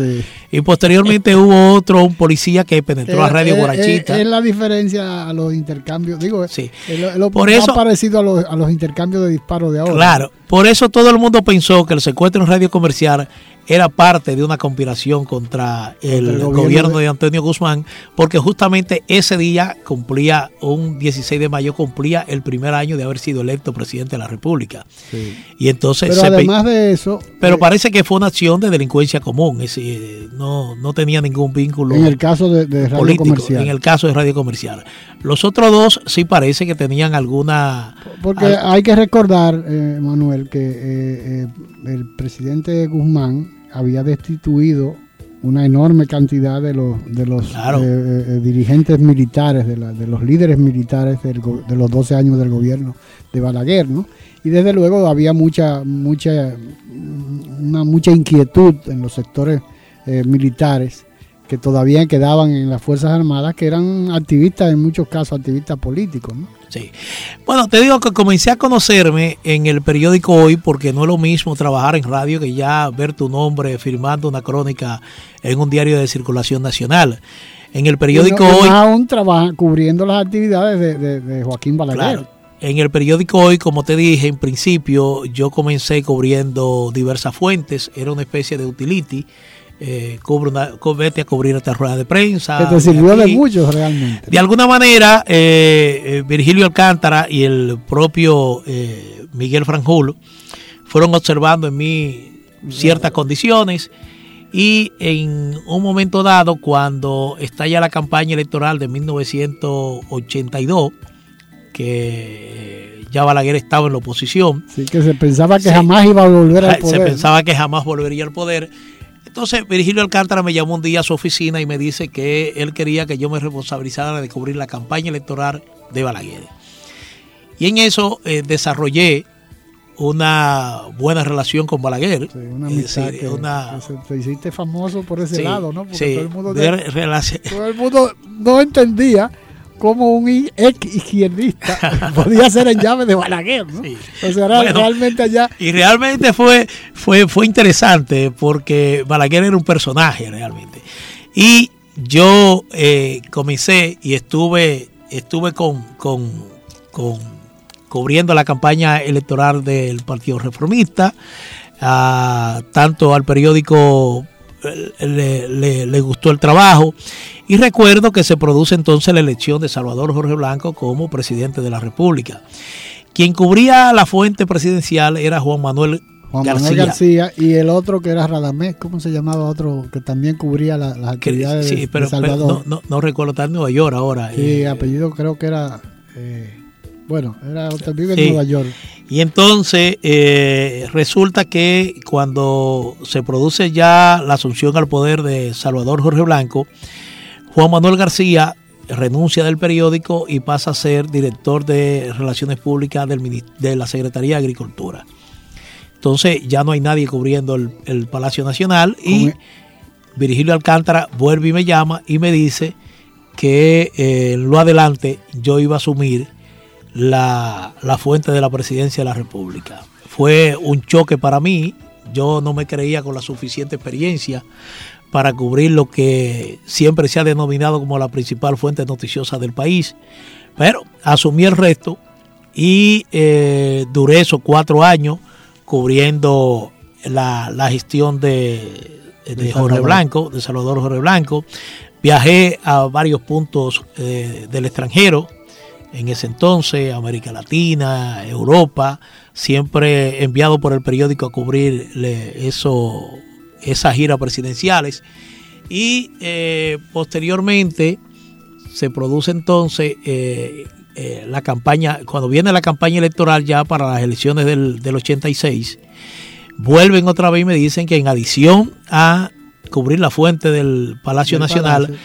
Speaker 4: Y posteriormente hubo otro, un policía que penetró a eh, Radio eh, Guarachita.
Speaker 3: Eh, es, la diferencia a los intercambios, digo, sí. lo, Por eso, parecido a los, a los intercambios de disparos de ahora.
Speaker 4: Claro, por eso todo el mundo pensó que el secuestro en Radio Comercial era parte de una conspiración contra el, gobierno, de... Antonio Guzmán, porque justamente ese día cumplía, un 16 de mayo cumplía el primer año de haber sido electo presidente de la República. Y entonces...
Speaker 3: Pero además de eso...
Speaker 4: Pero eh, parece que fue una acción de delincuencia común, es decir, no, no tenía ningún vínculo
Speaker 3: En el caso de, Radio político, Comercial.
Speaker 4: En el caso de Radio Comercial. Los otros dos sí parece que tenían alguna...
Speaker 3: Porque hay que recordar, eh, Manuel, que eh, el presidente Guzmán había destituido una enorme cantidad de los, de los eh, eh, dirigentes militares, de, de, los líderes militares de los 12 años del gobierno de Balaguer, ¿no? Y desde luego había mucha, mucha, una, mucha inquietud en los sectores eh, militares que todavía quedaban en las Fuerzas Armadas, que eran activistas, en muchos casos activistas políticos, ¿no?
Speaker 4: Sí. Bueno, te digo que comencé a conocerme en el periódico hoy porque no es lo mismo trabajar en radio que ya ver tu nombre firmando una crónica en un diario de circulación nacional. En el periódico hoy...
Speaker 3: aún trabaja cubriendo las actividades de, Joaquín Balaguer.
Speaker 4: En el periódico hoy, como te dije, en principio yo comencé cubriendo diversas fuentes, era una especie de utility eh, cubre una, vete a cubrir esta rueda de prensa.
Speaker 3: Que te sirvió de muchos realmente.
Speaker 4: De alguna manera, eh, eh, Virgilio Alcántara y el propio eh, Miguel Franjul fueron observando en mí ciertas condiciones y en un momento dado, cuando estalla la campaña electoral de 1982, que ya Balaguer estaba en la oposición.
Speaker 3: Sí, que se pensaba que jamás iba a volver al poder.
Speaker 4: Se pensaba que jamás volvería al poder entonces Virgilio Alcántara me llamó un día a su oficina y me dice que él quería que yo me responsabilizara de cubrir la campaña electoral de Balaguer. Y en eso eh, desarrollé una buena relación con Balaguer.
Speaker 3: Sí, una amistad te hiciste famoso por ese lado, ¿no?
Speaker 4: Porque todo, el mundo [LAUGHS]
Speaker 3: todo el mundo no entendía como un ex izquierdista [LAUGHS] podía ser en llave de Balaguer, ¿no? O sea, realmente allá.
Speaker 4: Y realmente fue, fue, fue interesante porque Balaguer era un personaje realmente. Y yo eh, comencé y estuve, estuve con, con, con, cubriendo la campaña electoral del Partido Reformista, tanto al periódico le, le, gustó el trabajo. Y recuerdo que se produce entonces la elección de Salvador Jorge Blanco como presidente de la República. Quien cubría la fuente presidencial era Juan Manuel
Speaker 3: Juan Manuel García y el otro que era Radamés, ¿cómo se llamaba otro que también cubría las actividades sí, pero, de Salvador?
Speaker 4: no, no, recuerdo, está en Nueva York ahora.
Speaker 3: Sí, eh, apellido creo que era, eh, bueno, era, vive en Nueva York.
Speaker 4: Y entonces eh, resulta que cuando se produce ya la asunción al poder de Salvador Jorge Blanco, Juan Manuel García renuncia del periódico y pasa a ser director de Relaciones Públicas del, de la Secretaría de Agricultura. Entonces ya no hay nadie cubriendo el, Palacio Nacional y Virgilio Alcántara vuelve y me llama y me dice que eh, lo adelante yo iba a asumir la, la fuente de la presidencia de la República. Fue un choque para mí, yo no me creía con la suficiente experiencia para cubrir lo que siempre se ha denominado como la principal fuente noticiosa del país. Pero asumí el resto y eh, duré esos cuatro años cubriendo la, gestión de, de Jorge Blanco, de Salvador Jorge Blanco. Viajé a varios puntos eh, del extranjero, en ese entonces, América Latina, Europa, siempre enviado por el periódico a cubrir eso, esas giras presidenciales. Y eh, posteriormente se produce entonces eh, eh, la campaña, cuando viene la campaña electoral ya para las elecciones del, 86, vuelven otra vez y me dicen que en adición a cubrir la fuente del Palacio Nacional,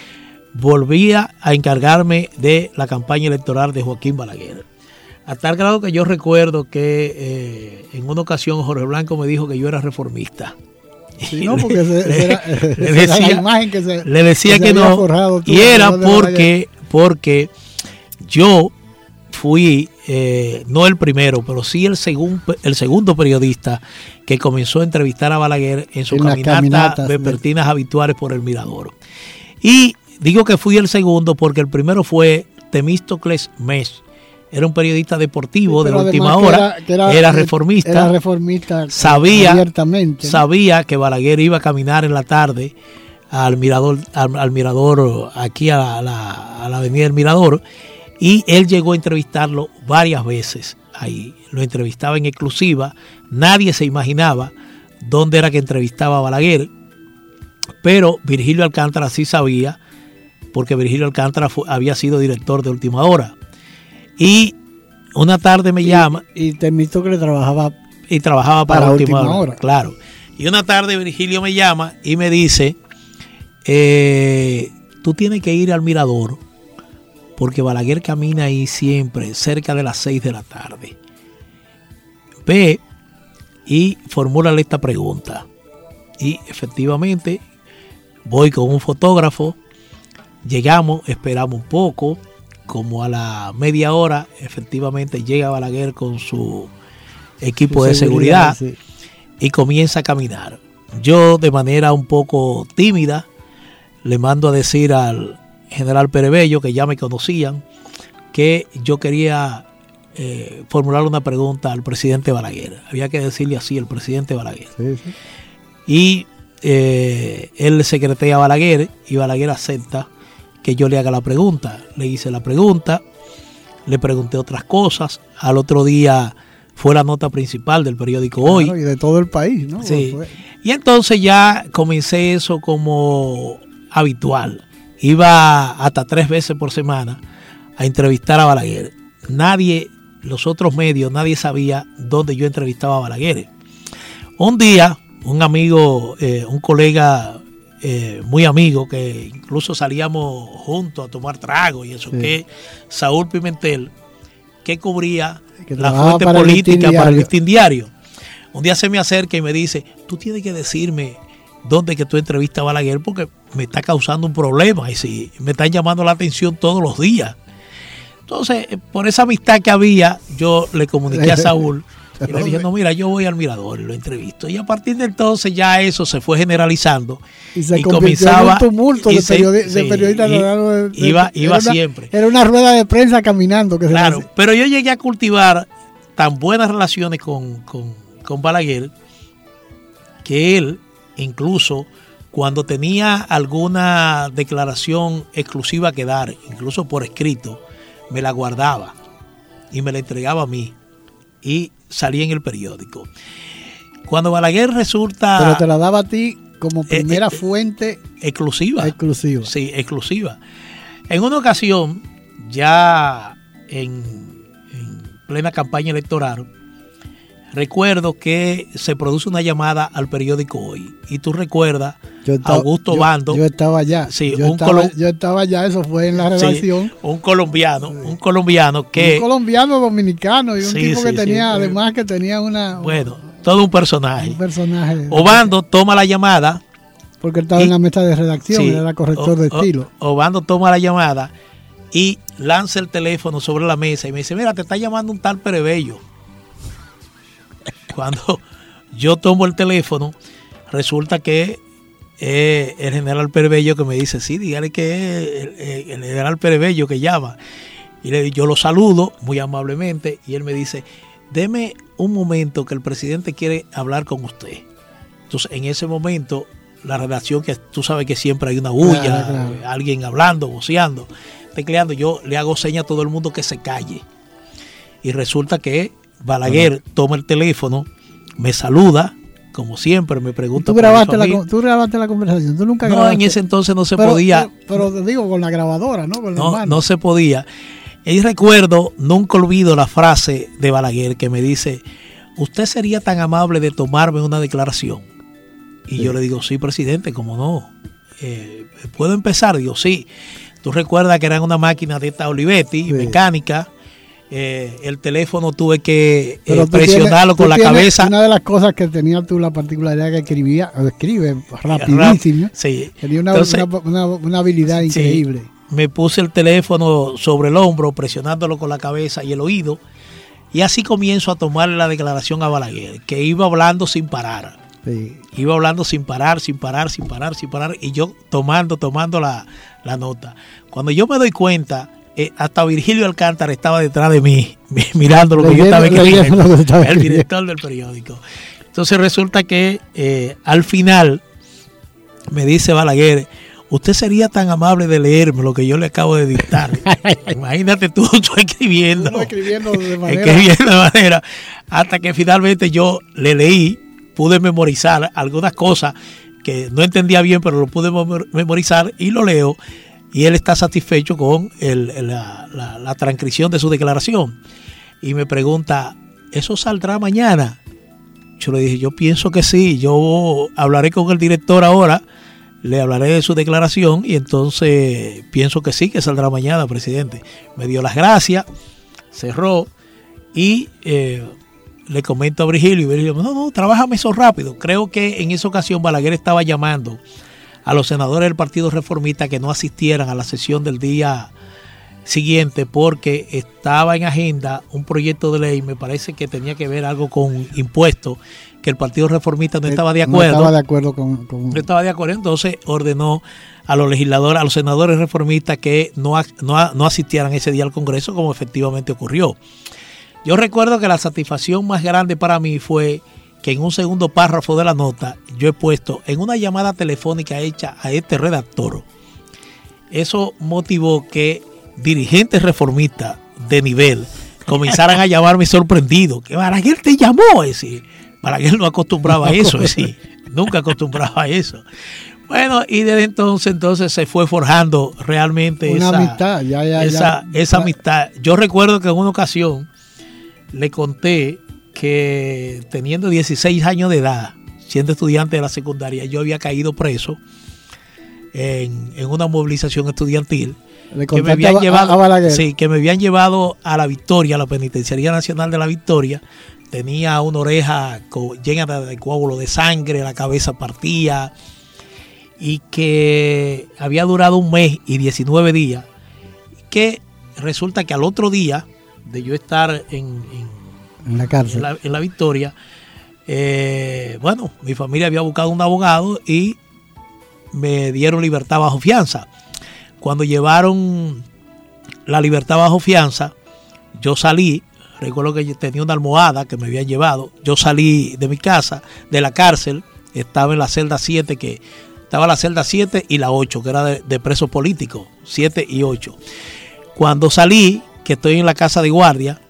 Speaker 4: volvía a encargarme de la campaña electoral de Joaquín Balaguer. A tal grado que yo recuerdo que en una ocasión Jorge Blanco me dijo que yo era reformista no, porque [LAUGHS] le, [LAUGHS] decía, la imagen que se, le decía que, no. Y era porque, porque yo fui, eh, no el primero, pero sí el, el segundo periodista que comenzó a entrevistar a Balaguer en su caminata vespertinas habituales por el Mirador. Y digo que fui el segundo porque el primero fue Temístocles Mes, era un periodista deportivo de última hora, era, reformista,
Speaker 3: era reformista
Speaker 4: sabía, sabía que Balaguer iba a caminar en la tarde al mirador, al, mirador aquí a la, a la, avenida del Mirador, y él llegó a entrevistarlo varias veces ahí. Lo entrevistaba en exclusiva, nadie se imaginaba dónde era que entrevistaba a Balaguer, pero Virgilio Alcántara sí sabía, porque Virgilio Alcántara había sido director de última hora. Y una tarde me llama.
Speaker 3: Y te admito que le trabajaba.
Speaker 4: Y trabajaba para, última, hora, Claro. Y una tarde Virgilio me llama y me dice: eh, Tú tienes que ir al mirador porque Balaguer camina ahí siempre cerca de las 6 de la tarde. Ve y formúlale esta pregunta. Y efectivamente voy con un fotógrafo, llegamos, esperamos un poco, como a la media hora, efectivamente llega Balaguer con su equipo de seguridad, y comienza a caminar. Yo de manera un poco tímida le mando a decir al general Perebello, que ya me conocían, que yo quería eh, formular una pregunta al presidente Balaguer. Había que decirle así, el presidente Balaguer. Y eh, él secretea a Balaguer y Balaguer acepta que yo le haga la pregunta. Le hice la pregunta, le pregunté otras cosas. Al otro día fue la nota principal del periódico Hoy.
Speaker 3: Y de todo el país, ¿no?
Speaker 4: Sí. Y entonces ya comencé eso como habitual. Iba hasta tres veces por semana a entrevistar a Balaguer. Nadie, los otros medios, nadie sabía dónde yo entrevistaba a Balaguer. Un día, un amigo, eh, un colega eh, muy amigo, que incluso salíamos juntos a tomar trago y eso, que Saúl Pimentel, que cubría la fuente política para el listín diario. Un día se me acerca y me dice, tú tienes que decirme dónde que tú entrevistas a Balaguer porque me está causando un problema y si me están llamando la atención todos los días. Entonces, por esa amistad que había, yo le comuniqué a [LAUGHS] Saúl y le dije, no, mira, yo voy al mirador y lo entrevisto. Y a partir de entonces ya eso se fue generalizando.
Speaker 3: Y se comenzaba, un tumulto de, periodistas.
Speaker 4: iba iba siempre.
Speaker 3: Era una rueda de prensa caminando. Que
Speaker 4: claro, pero yo llegué a cultivar tan buenas relaciones con, con, con Balaguer que él, incluso cuando tenía alguna declaración exclusiva que dar, incluso por escrito, me la guardaba y me la entregaba a mí. Y salía en el periódico. Cuando Balaguer resulta...
Speaker 3: Pero te la daba a ti como eh, primera eh, fuente
Speaker 4: exclusiva.
Speaker 3: Exclusiva.
Speaker 4: Sí, exclusiva. En una ocasión, ya en, plena campaña electoral, recuerdo que se produce una llamada al periódico Hoy. Y tú recuerdas Augusto Bando.
Speaker 3: Yo estaba allá.
Speaker 4: Sí,
Speaker 3: yo,
Speaker 4: un
Speaker 3: estaba, yo estaba allá, eso fue en la redacción.
Speaker 4: un colombiano, un colombiano que.
Speaker 3: Un colombiano dominicano y un tipo que tenía, además que tenía una.
Speaker 4: Bueno, todo un personaje.
Speaker 3: Un personaje.
Speaker 4: Obando toma la llamada
Speaker 3: Porque estaba en la mesa de redacción, era corrector de estilo.
Speaker 4: Obando toma la llamada y lanza el teléfono sobre la mesa y me dice, mira, te está llamando un tal Perebello. Cuando [LAUGHS] yo tomo el teléfono, resulta que es el general Perebello que me dice, sí, dígale que es el, general Perebello que llama. Y le, yo lo saludo muy amablemente y él me dice, deme un momento que el presidente quiere hablar con usted. Entonces, en ese momento, la redacción, que tú sabes que siempre hay una bulla, alguien hablando, voceando, tecleando, yo le hago seña a todo el mundo que se calle. Y resulta que Balaguer toma el teléfono, me saluda, como siempre, me pregunta.
Speaker 3: ¿Tú grabaste, la, ¿tú grabaste la conversación? ¿Tú nunca
Speaker 4: No, en ese entonces no se podía.
Speaker 3: Pero, te digo, con la grabadora, ¿no?
Speaker 4: no, no se podía. Y recuerdo, nunca olvido la frase de Balaguer que me dice, ¿usted sería tan amable de tomarme una declaración? Y yo le digo, sí, presidente, ¿cómo no? Eh, ¿Puedo empezar? Digo, sí. Tú recuerdas que eran una máquina de esta Olivetti, mecánica, eh, el teléfono tuve que eh, presionarlo con la cabeza.
Speaker 3: Una de las cosas que tenía tú la particularidad que escribía, escribe rapidísimo. Tenía una, habilidad increíble.
Speaker 4: me puse el teléfono sobre el hombro, presionándolo con la cabeza y el oído. Y así comienzo a tomarle la declaración a Balaguer, que iba hablando sin parar. Iba hablando sin parar, sin parar, sin parar, sin parar. Y yo tomando, tomando la, la nota. Cuando yo me doy cuenta eh, hasta Virgilio Alcántara estaba detrás de mí, [LAUGHS] mirando [LAUGHS] lo que yo estaba escribiendo, el director del periódico. Entonces resulta que eh, al final me dice Balaguer, usted sería tan amable de leerme lo que yo le acabo de dictar. [LAUGHS] Imagínate tú, tú escribiendo. escribiendo de manera. Escribiendo de manera. Hasta que finalmente yo le leí, pude memorizar algunas cosas que no entendía bien, pero lo pude memorizar y lo leo y él está satisfecho con la, transcripción de su declaración. Y me pregunta, ¿eso saldrá mañana? Yo le dije, yo pienso que sí, yo hablaré con el director ahora, le hablaré de su declaración y entonces pienso que sí, que saldrá mañana, presidente. Me dio las gracias, cerró y eh, le comento a Virgilio y Virgilio, no, no, trabájame eso rápido. Creo que en esa ocasión Balaguer estaba llamando a los senadores del Partido Reformista que no asistieran a la sesión del día siguiente porque estaba en agenda un proyecto de ley, me parece que tenía que ver algo con impuestos, que el Partido Reformista no eh, estaba de acuerdo. No
Speaker 3: estaba de acuerdo con,
Speaker 4: No estaba de acuerdo, entonces ordenó a los legisladores, a los senadores reformistas que no, no, no asistieran ese día al Congreso como efectivamente ocurrió. Yo recuerdo que la satisfacción más grande para mí fue que en un segundo párrafo de la nota yo he puesto en una llamada telefónica hecha a este redactor. Eso motivó que dirigentes reformistas de nivel comenzaran a llamarme sorprendido. Que Balaguer te llamó. Es decir, Balaguer no acostumbraba a eso. Es decir, nunca acostumbraba a eso. Bueno, y desde entonces, entonces se fue forjando realmente esa amistad. esa, esa amistad. Yo recuerdo que en una ocasión le conté que teniendo 16 años de edad, siendo estudiante de la secundaria, yo había caído preso en, una movilización estudiantil. Que me, habían llevado, a, sí, que me habían llevado a la Victoria, a la Penitenciaría Nacional de la Victoria. Tenía una oreja llena de coágulo de sangre, la cabeza partía y que había durado un mes y 19 días. Que resulta que al otro día de yo estar en
Speaker 3: en la cárcel.
Speaker 4: En la, Victoria. Eh, bueno, mi familia había buscado un abogado y me dieron libertad bajo fianza. Cuando llevaron la libertad bajo fianza, yo salí, recuerdo que tenía una almohada que me habían llevado, yo salí de mi casa, de la cárcel, estaba en la celda 7, que estaba la celda 7 y la 8, que era de, de presos políticos, 7 y 8. Cuando salí, que estoy en la casa de guardia,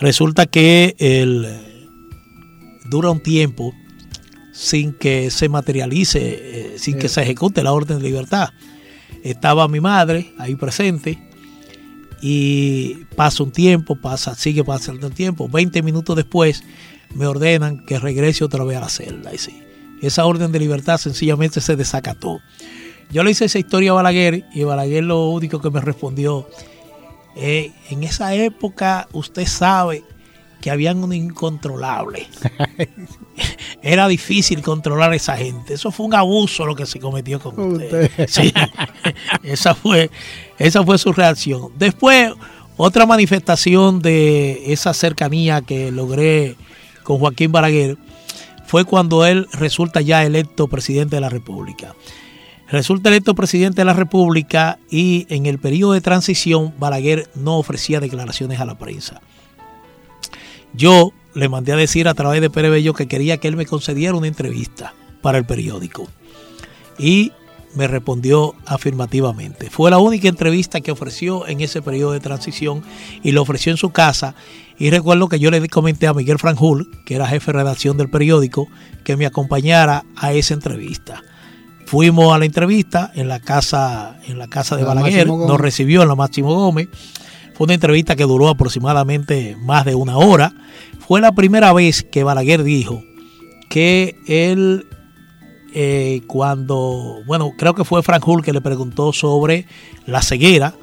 Speaker 4: Resulta que el, dura un tiempo sin que se materialice, eh, sin que se ejecute la orden de libertad. Estaba mi madre ahí presente y pasa un tiempo, pasa, sigue pasando el tiempo. 20 minutos después me ordenan que regrese otra vez a la celda. Y sí, esa orden de libertad sencillamente se desacató. Yo le hice esa historia a Balaguer y Balaguer lo único que me respondió eh, en esa época usted sabe que habían un incontrolable. [LAUGHS] Era difícil controlar a esa gente. Eso fue un abuso lo que se cometió con usted. [LAUGHS] Sí, esa, fue, esa fue su reacción. Después, otra manifestación de esa cercanía que logré con Joaquín Balaguer fue cuando él resulta ya electo presidente de la República. Resulta electo presidente de la República y en el periodo de transición Balaguer no ofrecía declaraciones a la prensa. Yo le mandé a decir a través de Pere Bello que quería que él me concediera una entrevista para el periódico. Y me respondió afirmativamente. Fue la única entrevista que ofreció en ese periodo de transición y lo ofreció en su casa. Y recuerdo que yo le comenté a Miguel Franjul, que era jefe de redacción del periódico, que me acompañara a esa entrevista. Fuimos a la entrevista en la casa, en la casa de Balaguer, nos recibió en la Máximo Gómez. Fue una entrevista que duró aproximadamente más de una hora. Fue la primera vez que Balaguer dijo que él eh, cuando, bueno, creo que fue Frank Hull que le preguntó sobre la ceguera,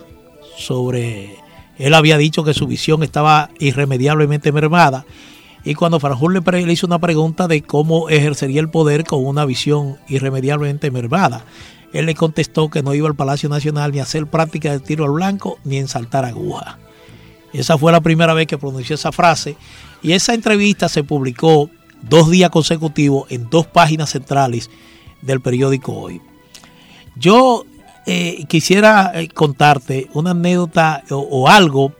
Speaker 4: sobre, él había dicho que su visión estaba irremediablemente mermada, y cuando Frank Hull le, le hizo una pregunta de cómo ejercería el poder con una visión irremediablemente mermada, él le contestó que no iba al Palacio Nacional ni a hacer práctica de tiro al blanco ni en saltar aguja. Esa fue la primera vez que pronunció esa frase y esa entrevista se publicó dos días consecutivos en dos páginas centrales del periódico Hoy. Yo eh, quisiera eh, contarte una anécdota o, algo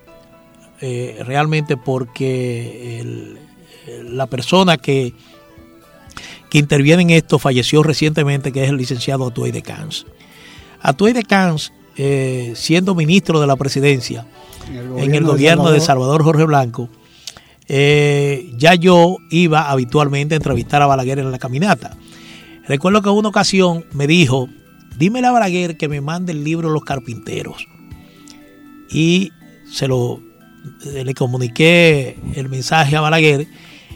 Speaker 4: eh, realmente porque la persona que, que interviene en esto falleció recientemente, que es el licenciado Atuey de Cans. Atuey de Cans, siendo ministro de la presidencia en el gobierno, de Salvador Jorge Blanco, eh, ya yo iba habitualmente a entrevistar a Balaguer en la caminata. Recuerdo que en una ocasión me dijo, dímele a Balaguer que me mande el libro Los Carpinteros. Y se lo le comuniqué el mensaje a Balaguer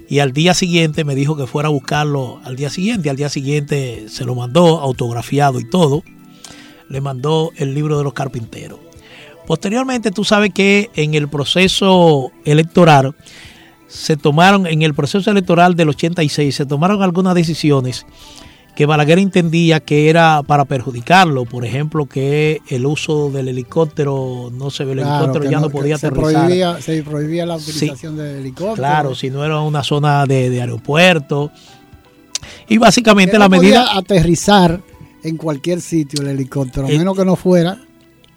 Speaker 4: y al día siguiente me dijo que fuera a buscarlo al día siguiente. Al día siguiente se lo mandó autografiado y todo. Le mandó el libro de los carpinteros. Posteriormente tú sabes que en el proceso electoral se tomaron, en el proceso electoral del 86, se tomaron algunas decisiones que Balaguer entendía que era para perjudicarlo, por ejemplo, que el uso del helicóptero, no se ve el helicóptero ya no, podía
Speaker 3: se
Speaker 4: aterrizar.
Speaker 3: Prohibía, se prohibía la utilización del helicóptero.
Speaker 4: Claro, si no era una zona de, aeropuerto. Y básicamente la medida...
Speaker 3: Podía aterrizar en cualquier sitio el helicóptero, a eh, menos que no fuera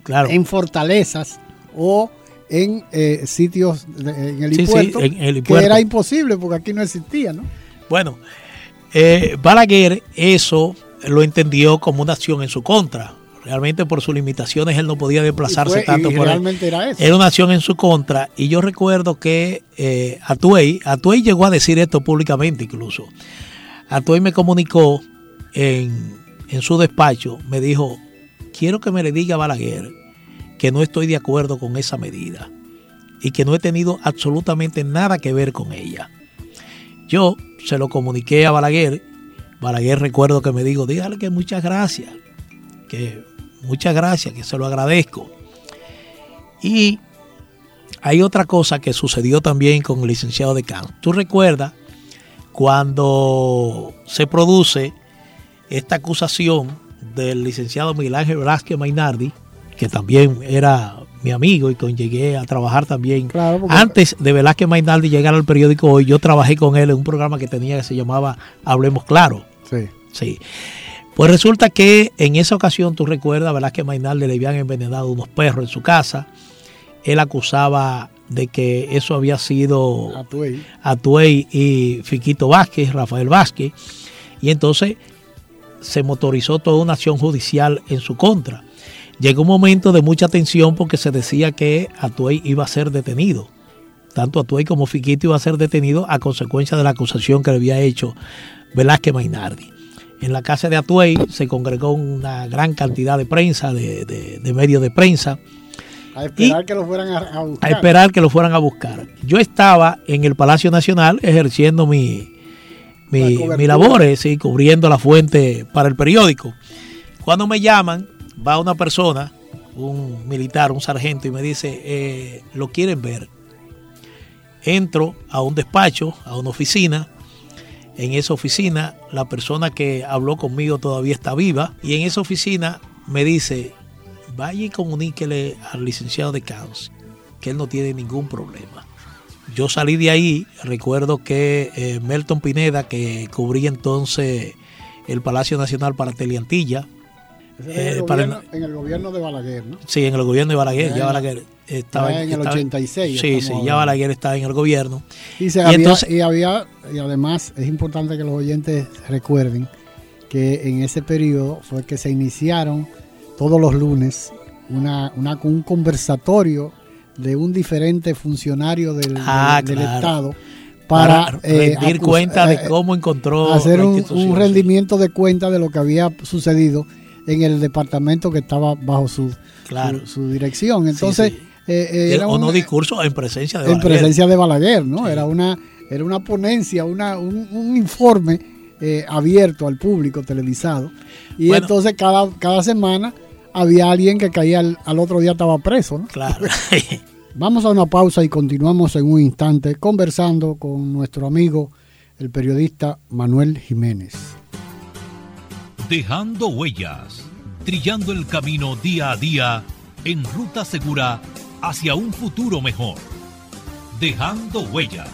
Speaker 3: claro. en fortalezas o en eh, sitios en, el que era imposible porque aquí no existía, ¿no?
Speaker 4: Bueno, eh, Balaguer eso lo entendió como una acción en su contra. Realmente por sus limitaciones él no podía desplazarse tanto por
Speaker 3: realmente Era, eso.
Speaker 4: era una acción en su contra. Y yo recuerdo que eh, Atuey, Atuey llegó a decir esto públicamente incluso. Atuey me comunicó en, en su despacho, me dijo, quiero que me le diga a Balaguer que no estoy de acuerdo con esa medida y que no he tenido absolutamente nada que ver con ella. Yo se lo comuniqué a Balaguer. Balaguer recuerdo que me dijo, dígale que muchas gracias, que muchas gracias, que se lo agradezco. Y hay otra cosa que sucedió también con el licenciado de Can. Tú recuerdas cuando se produce esta acusación del licenciado Miguel Ángel Velázquez Mainardi, que también era mi amigo y con llegué a trabajar también. Antes de Velázquez Mainaldi llegar al periódico hoy, yo trabajé con él en un programa que tenía que se llamaba Hablemos Claro.
Speaker 3: Sí.
Speaker 4: Sí. Pues resulta que en esa ocasión, tú recuerdas, Velázquez Mainaldi le habían envenenado unos perros en su casa. Él acusaba de que eso había sido
Speaker 3: Atuey,
Speaker 4: Atuey y Fiquito Vázquez, Rafael Vázquez. Y entonces se motorizó toda una acción judicial en su contra. Llegó un momento de mucha tensión porque se decía que Atuey iba a ser detenido. Tanto Atuey como Fiquito iba a ser detenido a consecuencia de la acusación que le había hecho Velázquez Mainardi. En la casa de Atuey se congregó una gran cantidad de prensa, de, medios de prensa.
Speaker 3: A esperar que lo fueran a, buscar.
Speaker 4: A esperar que lo fueran a buscar. Yo estaba en el Palacio Nacional ejerciendo mi, mi, mi labores, cubriendo la fuente para el periódico. Cuando me llaman, va una persona, un militar, un sargento, y me dice, eh, lo quieren ver. entro a un despacho, a una oficina. En esa oficina la persona que habló conmigo todavía está viva y en esa oficina me dice, vaya y comuníquele al licenciado de Camps que él no tiene ningún problema. Yo salí de ahí, recuerdo que eh, Melton Pineda, que cubría entonces el Palacio Nacional para Teleantilla,
Speaker 3: eh, en, el gobierno de Balaguer, ¿no?
Speaker 4: Sí, en el gobierno de Balaguer. Ya, Balaguer
Speaker 3: estaba en el 86.
Speaker 4: Sí, sí, ya Balaguer estaba en el gobierno.
Speaker 3: Y, había, entonces, y había, y además es importante que los oyentes recuerden que en ese periodo fue que se iniciaron todos los lunes una, una, un conversatorio de un diferente funcionario del,
Speaker 4: ah,
Speaker 3: Estado
Speaker 4: para, eh, rendir cuenta de eh, cómo encontró
Speaker 3: hacer un, un, rendimiento de cuenta de lo que había sucedido en el departamento que estaba bajo su, su, dirección. Entonces,
Speaker 4: eh, eh, era un discurso en presencia de
Speaker 3: Balaguer. En presencia de Balaguer, ¿no? Era una era una ponencia, una, un, informe eh, abierto al público televisado. Y entonces cada, cada semana había alguien que caía al, al otro día estaba preso, ¿no?
Speaker 4: Claro. [LAUGHS]
Speaker 3: Vamos a una pausa y continuamos en un instante conversando con nuestro amigo, el periodista Manuel Jiménez.
Speaker 5: Dejando huellas, trillando el camino día a día en ruta segura hacia un futuro mejor. Dejando huellas.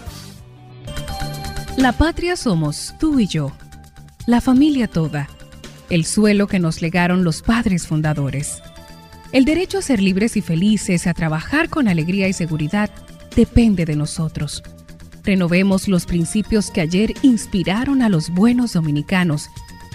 Speaker 8: La patria somos tú y yo, la familia toda, el suelo que nos legaron los padres fundadores. El derecho a ser libres y felices, a trabajar con alegría y seguridad, depende de nosotros. Renovemos los principios que ayer inspiraron a los buenos dominicanos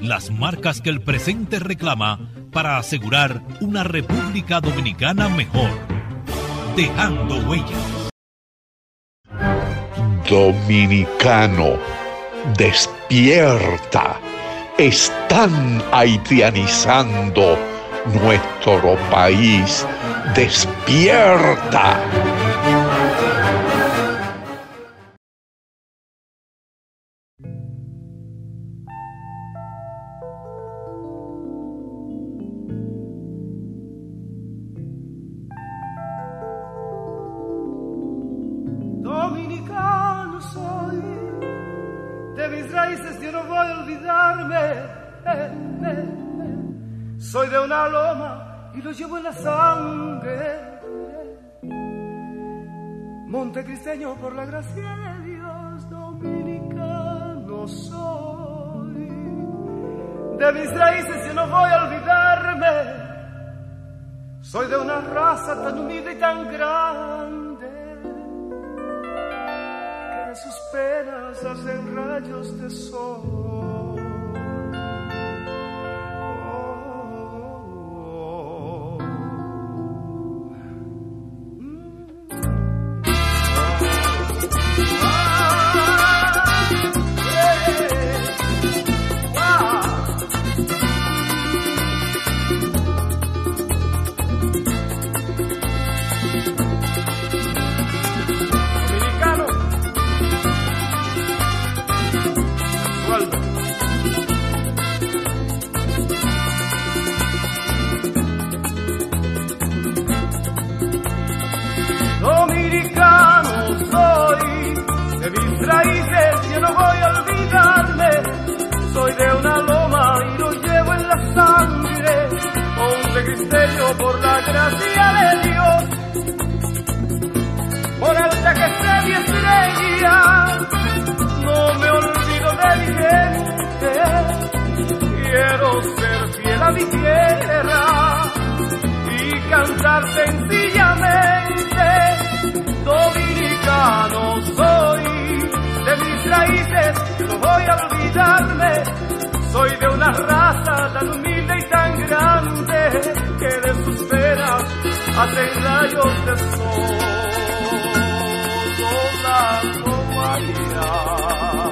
Speaker 5: las marcas que el presente reclama para asegurar una República Dominicana mejor. Dejando huellas.
Speaker 11: Dominicano, despierta. Están haitianizando nuestro país. Despierta.
Speaker 1: Soy de una loma y lo llevo en la sangre. Montecristeño por la gracia de Dios, dominicano soy. De mis raíces yo no voy a olvidarme. Soy de una raza tan humilde y tan grande que de sus penas hacen rayos de sol. Por la gracia de Dios, por alta que sea mi estrella, no me olvido de mi gente, quiero ser fiel a mi tierra y cantar sencillamente, dominicano soy, de mis raíces no voy a olvidarme, soy de una raza tan humilde y tan grande hacen rayos de sol, soplando allá.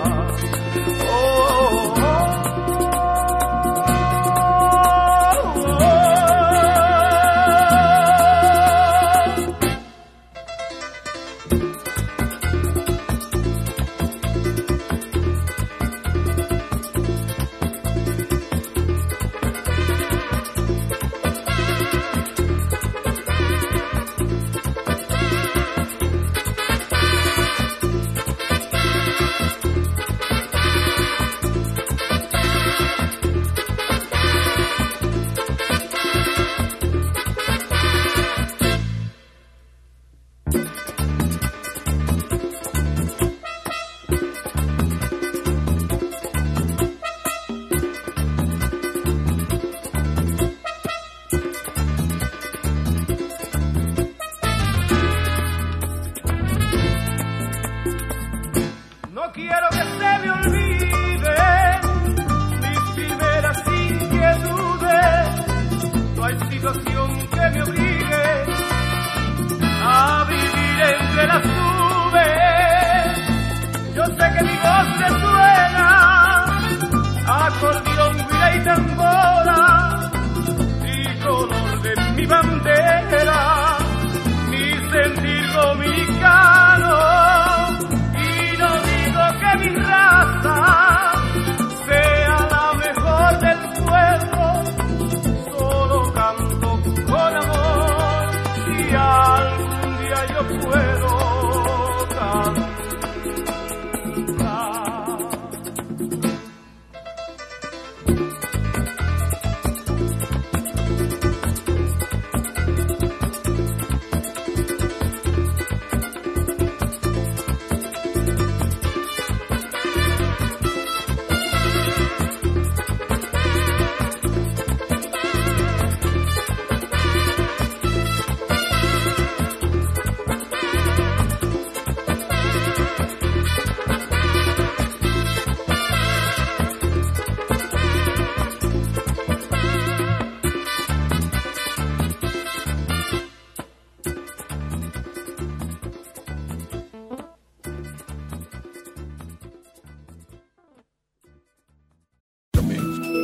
Speaker 1: Y tambora, y color de mi bandera,